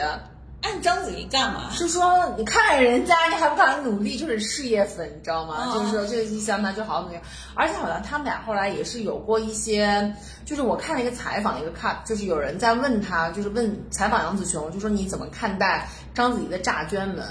按章子怡干嘛？是说你看人家，你还不敢努力，就是事业粉，你知道吗？就是说这个意思，那就好努力。而且好像他们俩后来也是有过一些，就是我看了一个采访，一个看，就是有人在问他，就是问采访杨紫琼，就说你怎么看待章子怡的诈捐门？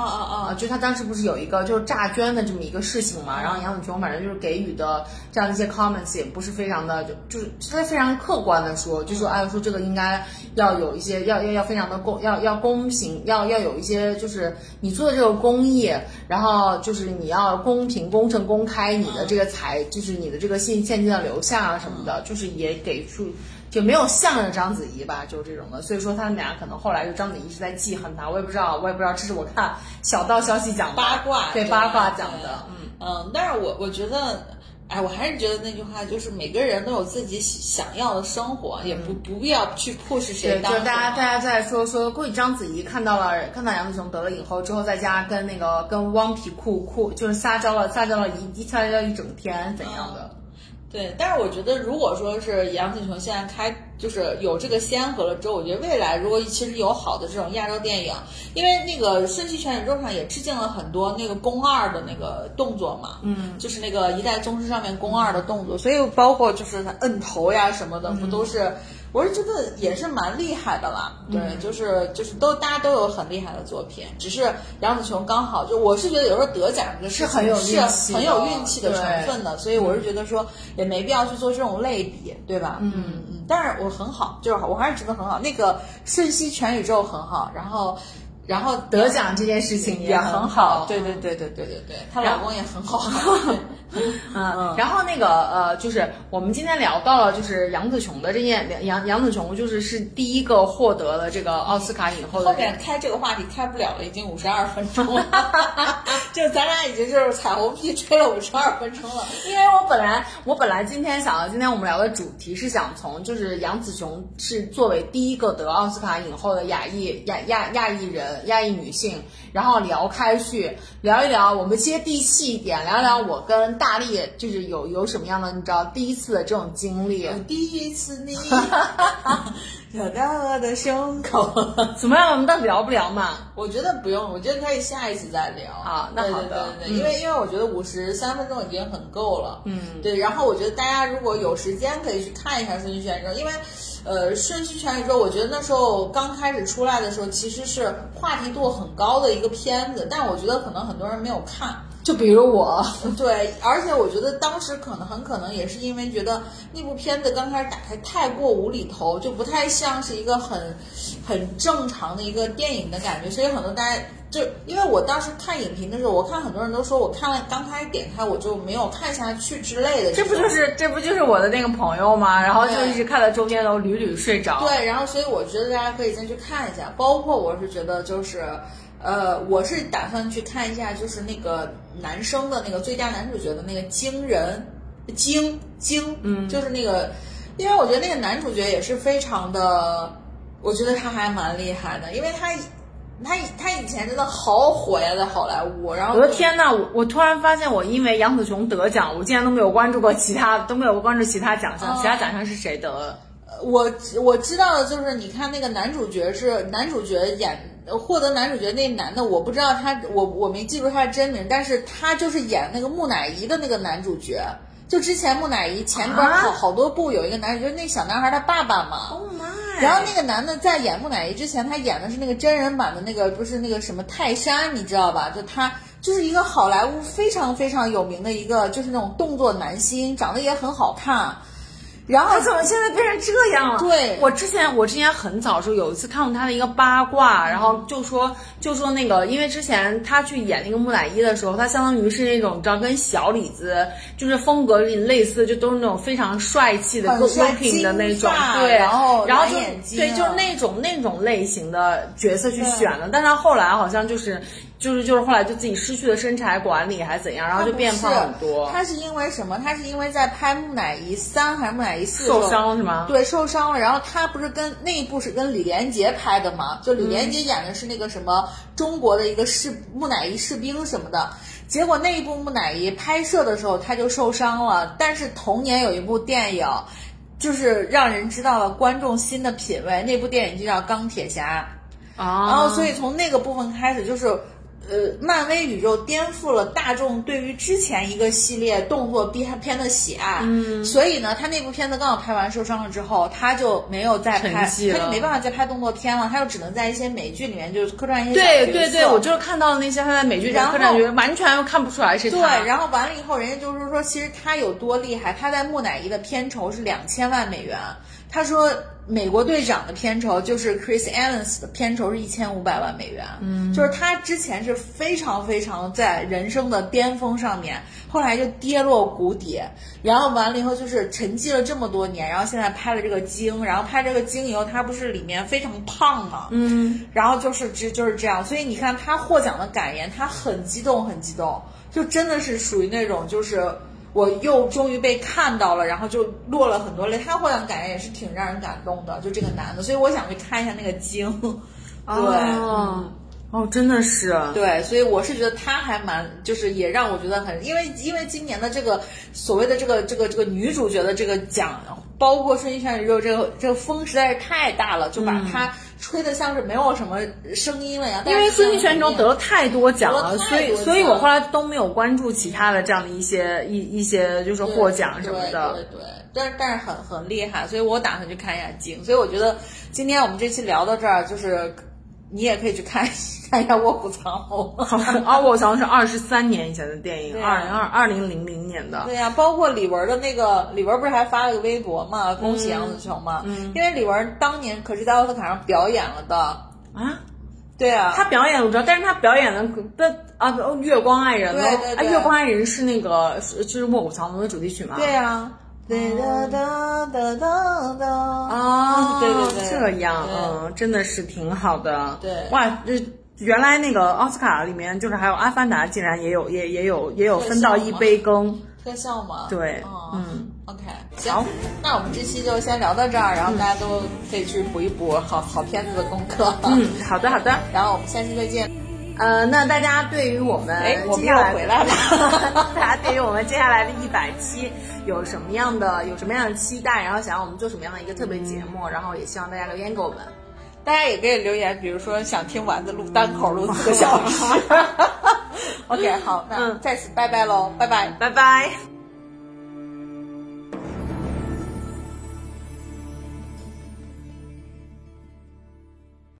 啊啊啊！就他当时不是有一个就是诈捐的这么一个事情嘛，然后杨紫琼反正就是给予的这样一些 comments 也不是非常的，就就是他非常客观的说，就说哎说这个应该要有一些要要要非常的公要要公平，要要有一些就是你做的这个公益，然后就是你要公平公正公开你的这个财，就是你的这个现现金的流向啊什么的，就是也给出。就没有向着章子怡吧，就是这种的，所以说他们俩可能后来就章子怡是在记恨他，我也不知道，我也不知道，这是我看小道消息讲的八卦，对八卦讲的，嗯嗯，但是我我觉得，哎，我还是觉得那句话，就是每个人都有自己想要的生活，也不不必要去 push 谁。对，就大家大家在说说，估计章子怡看到了看到杨紫琼得了影后之后，在家跟那个跟汪皮酷酷就是撒娇了撒娇了一一撒娇一整天怎样的。对，但是我觉得，如果说是杨紫琼现在开，就是有这个先河了之后，我觉得未来如果其实有好的这种亚洲电影，因为那个《瞬息全宇宙》上也致敬了很多那个宫二的那个动作嘛，嗯，就是那个一代宗师上面宫二的动作，所以包括就是他摁头呀什么的，不都是我是觉得也是蛮厉害的啦。对，就是就是都大家都有很厉害的作品，只是杨紫琼刚好就我是觉得有时候得奖这是很有是很有运气的成分的，所以我是觉得说也没必要去做这种类比，对吧？嗯嗯，但是我很好，就是我还是觉得很好。那个《瞬息全宇宙》很好，然后。然后得奖这件事情也很好，对对对对对对对，她老公也很好。嗯，然后那个呃，就是我们今天聊到了，就是杨紫琼的这件杨杨紫琼就是是第一个获得了这个奥斯卡影后的。后面开这个话题开不了了，已经五十二分钟了，就咱俩已经就是彩虹屁吹了五十二分钟了。因为我本来我本来今天想到，今天我们聊的主题是想从就是杨紫琼是作为第一个得奥斯卡影后的亚裔亚亚亚裔人。亚裔女性，然后聊开去，聊一聊，我们接地气一点，聊聊我跟大力就是有有什么样的，你知道第一次的这种经历。第一次你跳到我的胸口，怎么样？我们到底聊不聊嘛？我觉得不用，我觉得可以下一次再聊。啊，那好的，对对对，因为因为我觉得五十三分钟已经很够了。嗯，对。然后我觉得大家如果有时间可以去看一下《顺序选手》，因为。呃，《瞬息全宇宙》，我觉得那时候刚开始出来的时候，其实是话题度很高的一个片子，但我觉得可能很多人没有看，就比如我，对，而且我觉得当时可能很可能也是因为觉得那部片子刚开始打开太过无厘头，就不太像是一个很很正常的一个电影的感觉，所以很多大家。就因为我当时看影评的时候，我看很多人都说我看了刚开始点开我就没有看下去之类的。这不就是这不就是我的那个朋友吗？然后就一直看到中间都屡屡睡着。对，然后所以我觉得大家可以先去看一下。包括我是觉得就是，呃，我是打算去看一下，就是那个男生的那个最佳男主角的那个惊人惊惊，嗯，就是那个，因为我觉得那个男主角也是非常的，我觉得他还蛮厉害的，因为他。他他以前真的好火呀，在好莱坞。然后我的天呐，我我突然发现，我因为杨紫琼得奖，我竟然都没有关注过其他，都没有关注其他奖项。其他奖项是谁得？我我知道的就是，你看那个男主角是男主角演获得男主角那男的，我不知道他，我我没记住他的真名，但是他就是演那个木乃伊的那个男主角。就之前木乃伊前边好好多部有一个男主，就是那小男孩他爸爸嘛。Oh my！然后那个男的在演木乃伊之前，他演的是那个真人版的那个，不是那个什么泰山，你知道吧？就他就是一个好莱坞非常非常有名的一个，就是那种动作男星，长得也很好看。然后怎么现在变成这样了？对我之前，我之前很早时候有一次看过他的一个八卦，然后就说就说那个，因为之前他去演那个木乃伊的时候，他相当于是那种，你知道，跟小李子就是风格有点类似，就都是那种非常帅气的、looking 的那种，对，然后然后就对，就是那种那种类型的角色去选的，但他后来好像就是。就是就是后来就自己失去了身材管理还是怎样，然后就变胖很多。他是因为什么？他是因为在拍《木乃伊三》还是《木乃伊四》受伤了是吗？对，受伤了。然后他不是跟那一部是跟李连杰拍的吗？就李连杰演的是那个什么中国的一个士木乃伊士兵什么的。结果那一部木乃伊拍摄的时候他就受伤了。但是同年有一部电影，就是让人知道了观众新的品味。那部电影就叫《钢铁侠》啊。然后所以从那个部分开始就是。呃，漫威宇宙颠覆了大众对于之前一个系列动作片片的喜爱，嗯，所以呢，他那部片子刚好拍完受伤了之后，他就没有再拍，他就没办法再拍动作片了，他就只能在一些美剧里面就是客串一些对对对，我就是看到了那些他在美剧里客串角色，完全看不出来是他。对，然后完了以后，人家就是说，其实他有多厉害，他在木乃伊的片酬是两千万美元，他说。美国队长的片酬就是 Chris Evans 的片酬是一千五百万美元，嗯，就是他之前是非常非常在人生的巅峰上面，后来就跌落谷底，然后完了以后就是沉寂了这么多年，然后现在拍了这个精，然后拍这个精以后，他不是里面非常胖嘛，嗯，然后就是这就是这样，所以你看他获奖的感言，他很激动很激动，就真的是属于那种就是。我又终于被看到了，然后就落了很多泪。他获奖感言也是挺让人感动的，就这个男的，所以我想去看一下那个鲸。对，哦，真的是。对，所以我是觉得他还蛮，就是也让我觉得很，因为因为今年的这个所谓的这个这个这个女主角的这个奖，包括《瞬息全宇宙》这个这个风实在是太大了，就把他吹的像是没有什么声音了呀。因为孙艺轩中得了太多奖了，所以所以我后来都没有关注其他的这样的一些一一些就是获奖什么的。对对，但是但是很很厉害，所以我打算去看一下镜。所以我觉得今天我们这期聊到这儿，就是你也可以去看看一下《卧虎藏龙》。啊，《卧虎藏龙》是二十三年以前的电影，二零二二零零零年的。对呀，包括李玟的那个，李玟不是还发了个微博嘛，恭喜杨紫琼嘛。嗯。因为李玟当年可是在奥斯卡上表演了的啊。对啊。她表演我知道，但是她表演的的啊，《月光爱人》对对对，《月光爱人》是那个就是《卧虎藏龙》的主题曲吗？对呀。对哒哒哒哒哒啊！对对对，这样，嗯，真的是挺好的。对，哇，这原来那个奥斯卡里面，就是还有《阿凡达》，竟然也有，也也有，也有分到一杯羹。特效吗？对，嗯，OK，行，那我们这期就先聊到这儿，然后大家都可以去补一补好好片子的功课。嗯，好的好的，然后我们下期再见。呃，那大家对于我们接下来回来了，大家对于我们接下来的一百期有什么样的有什么样的期待？然后想要我们做什么样的一个特别节目？然后也希望大家留言给我们。大家也可以留言，比如说想听丸子录单口录四个小时。OK，好，那再次拜拜喽，拜拜，拜拜。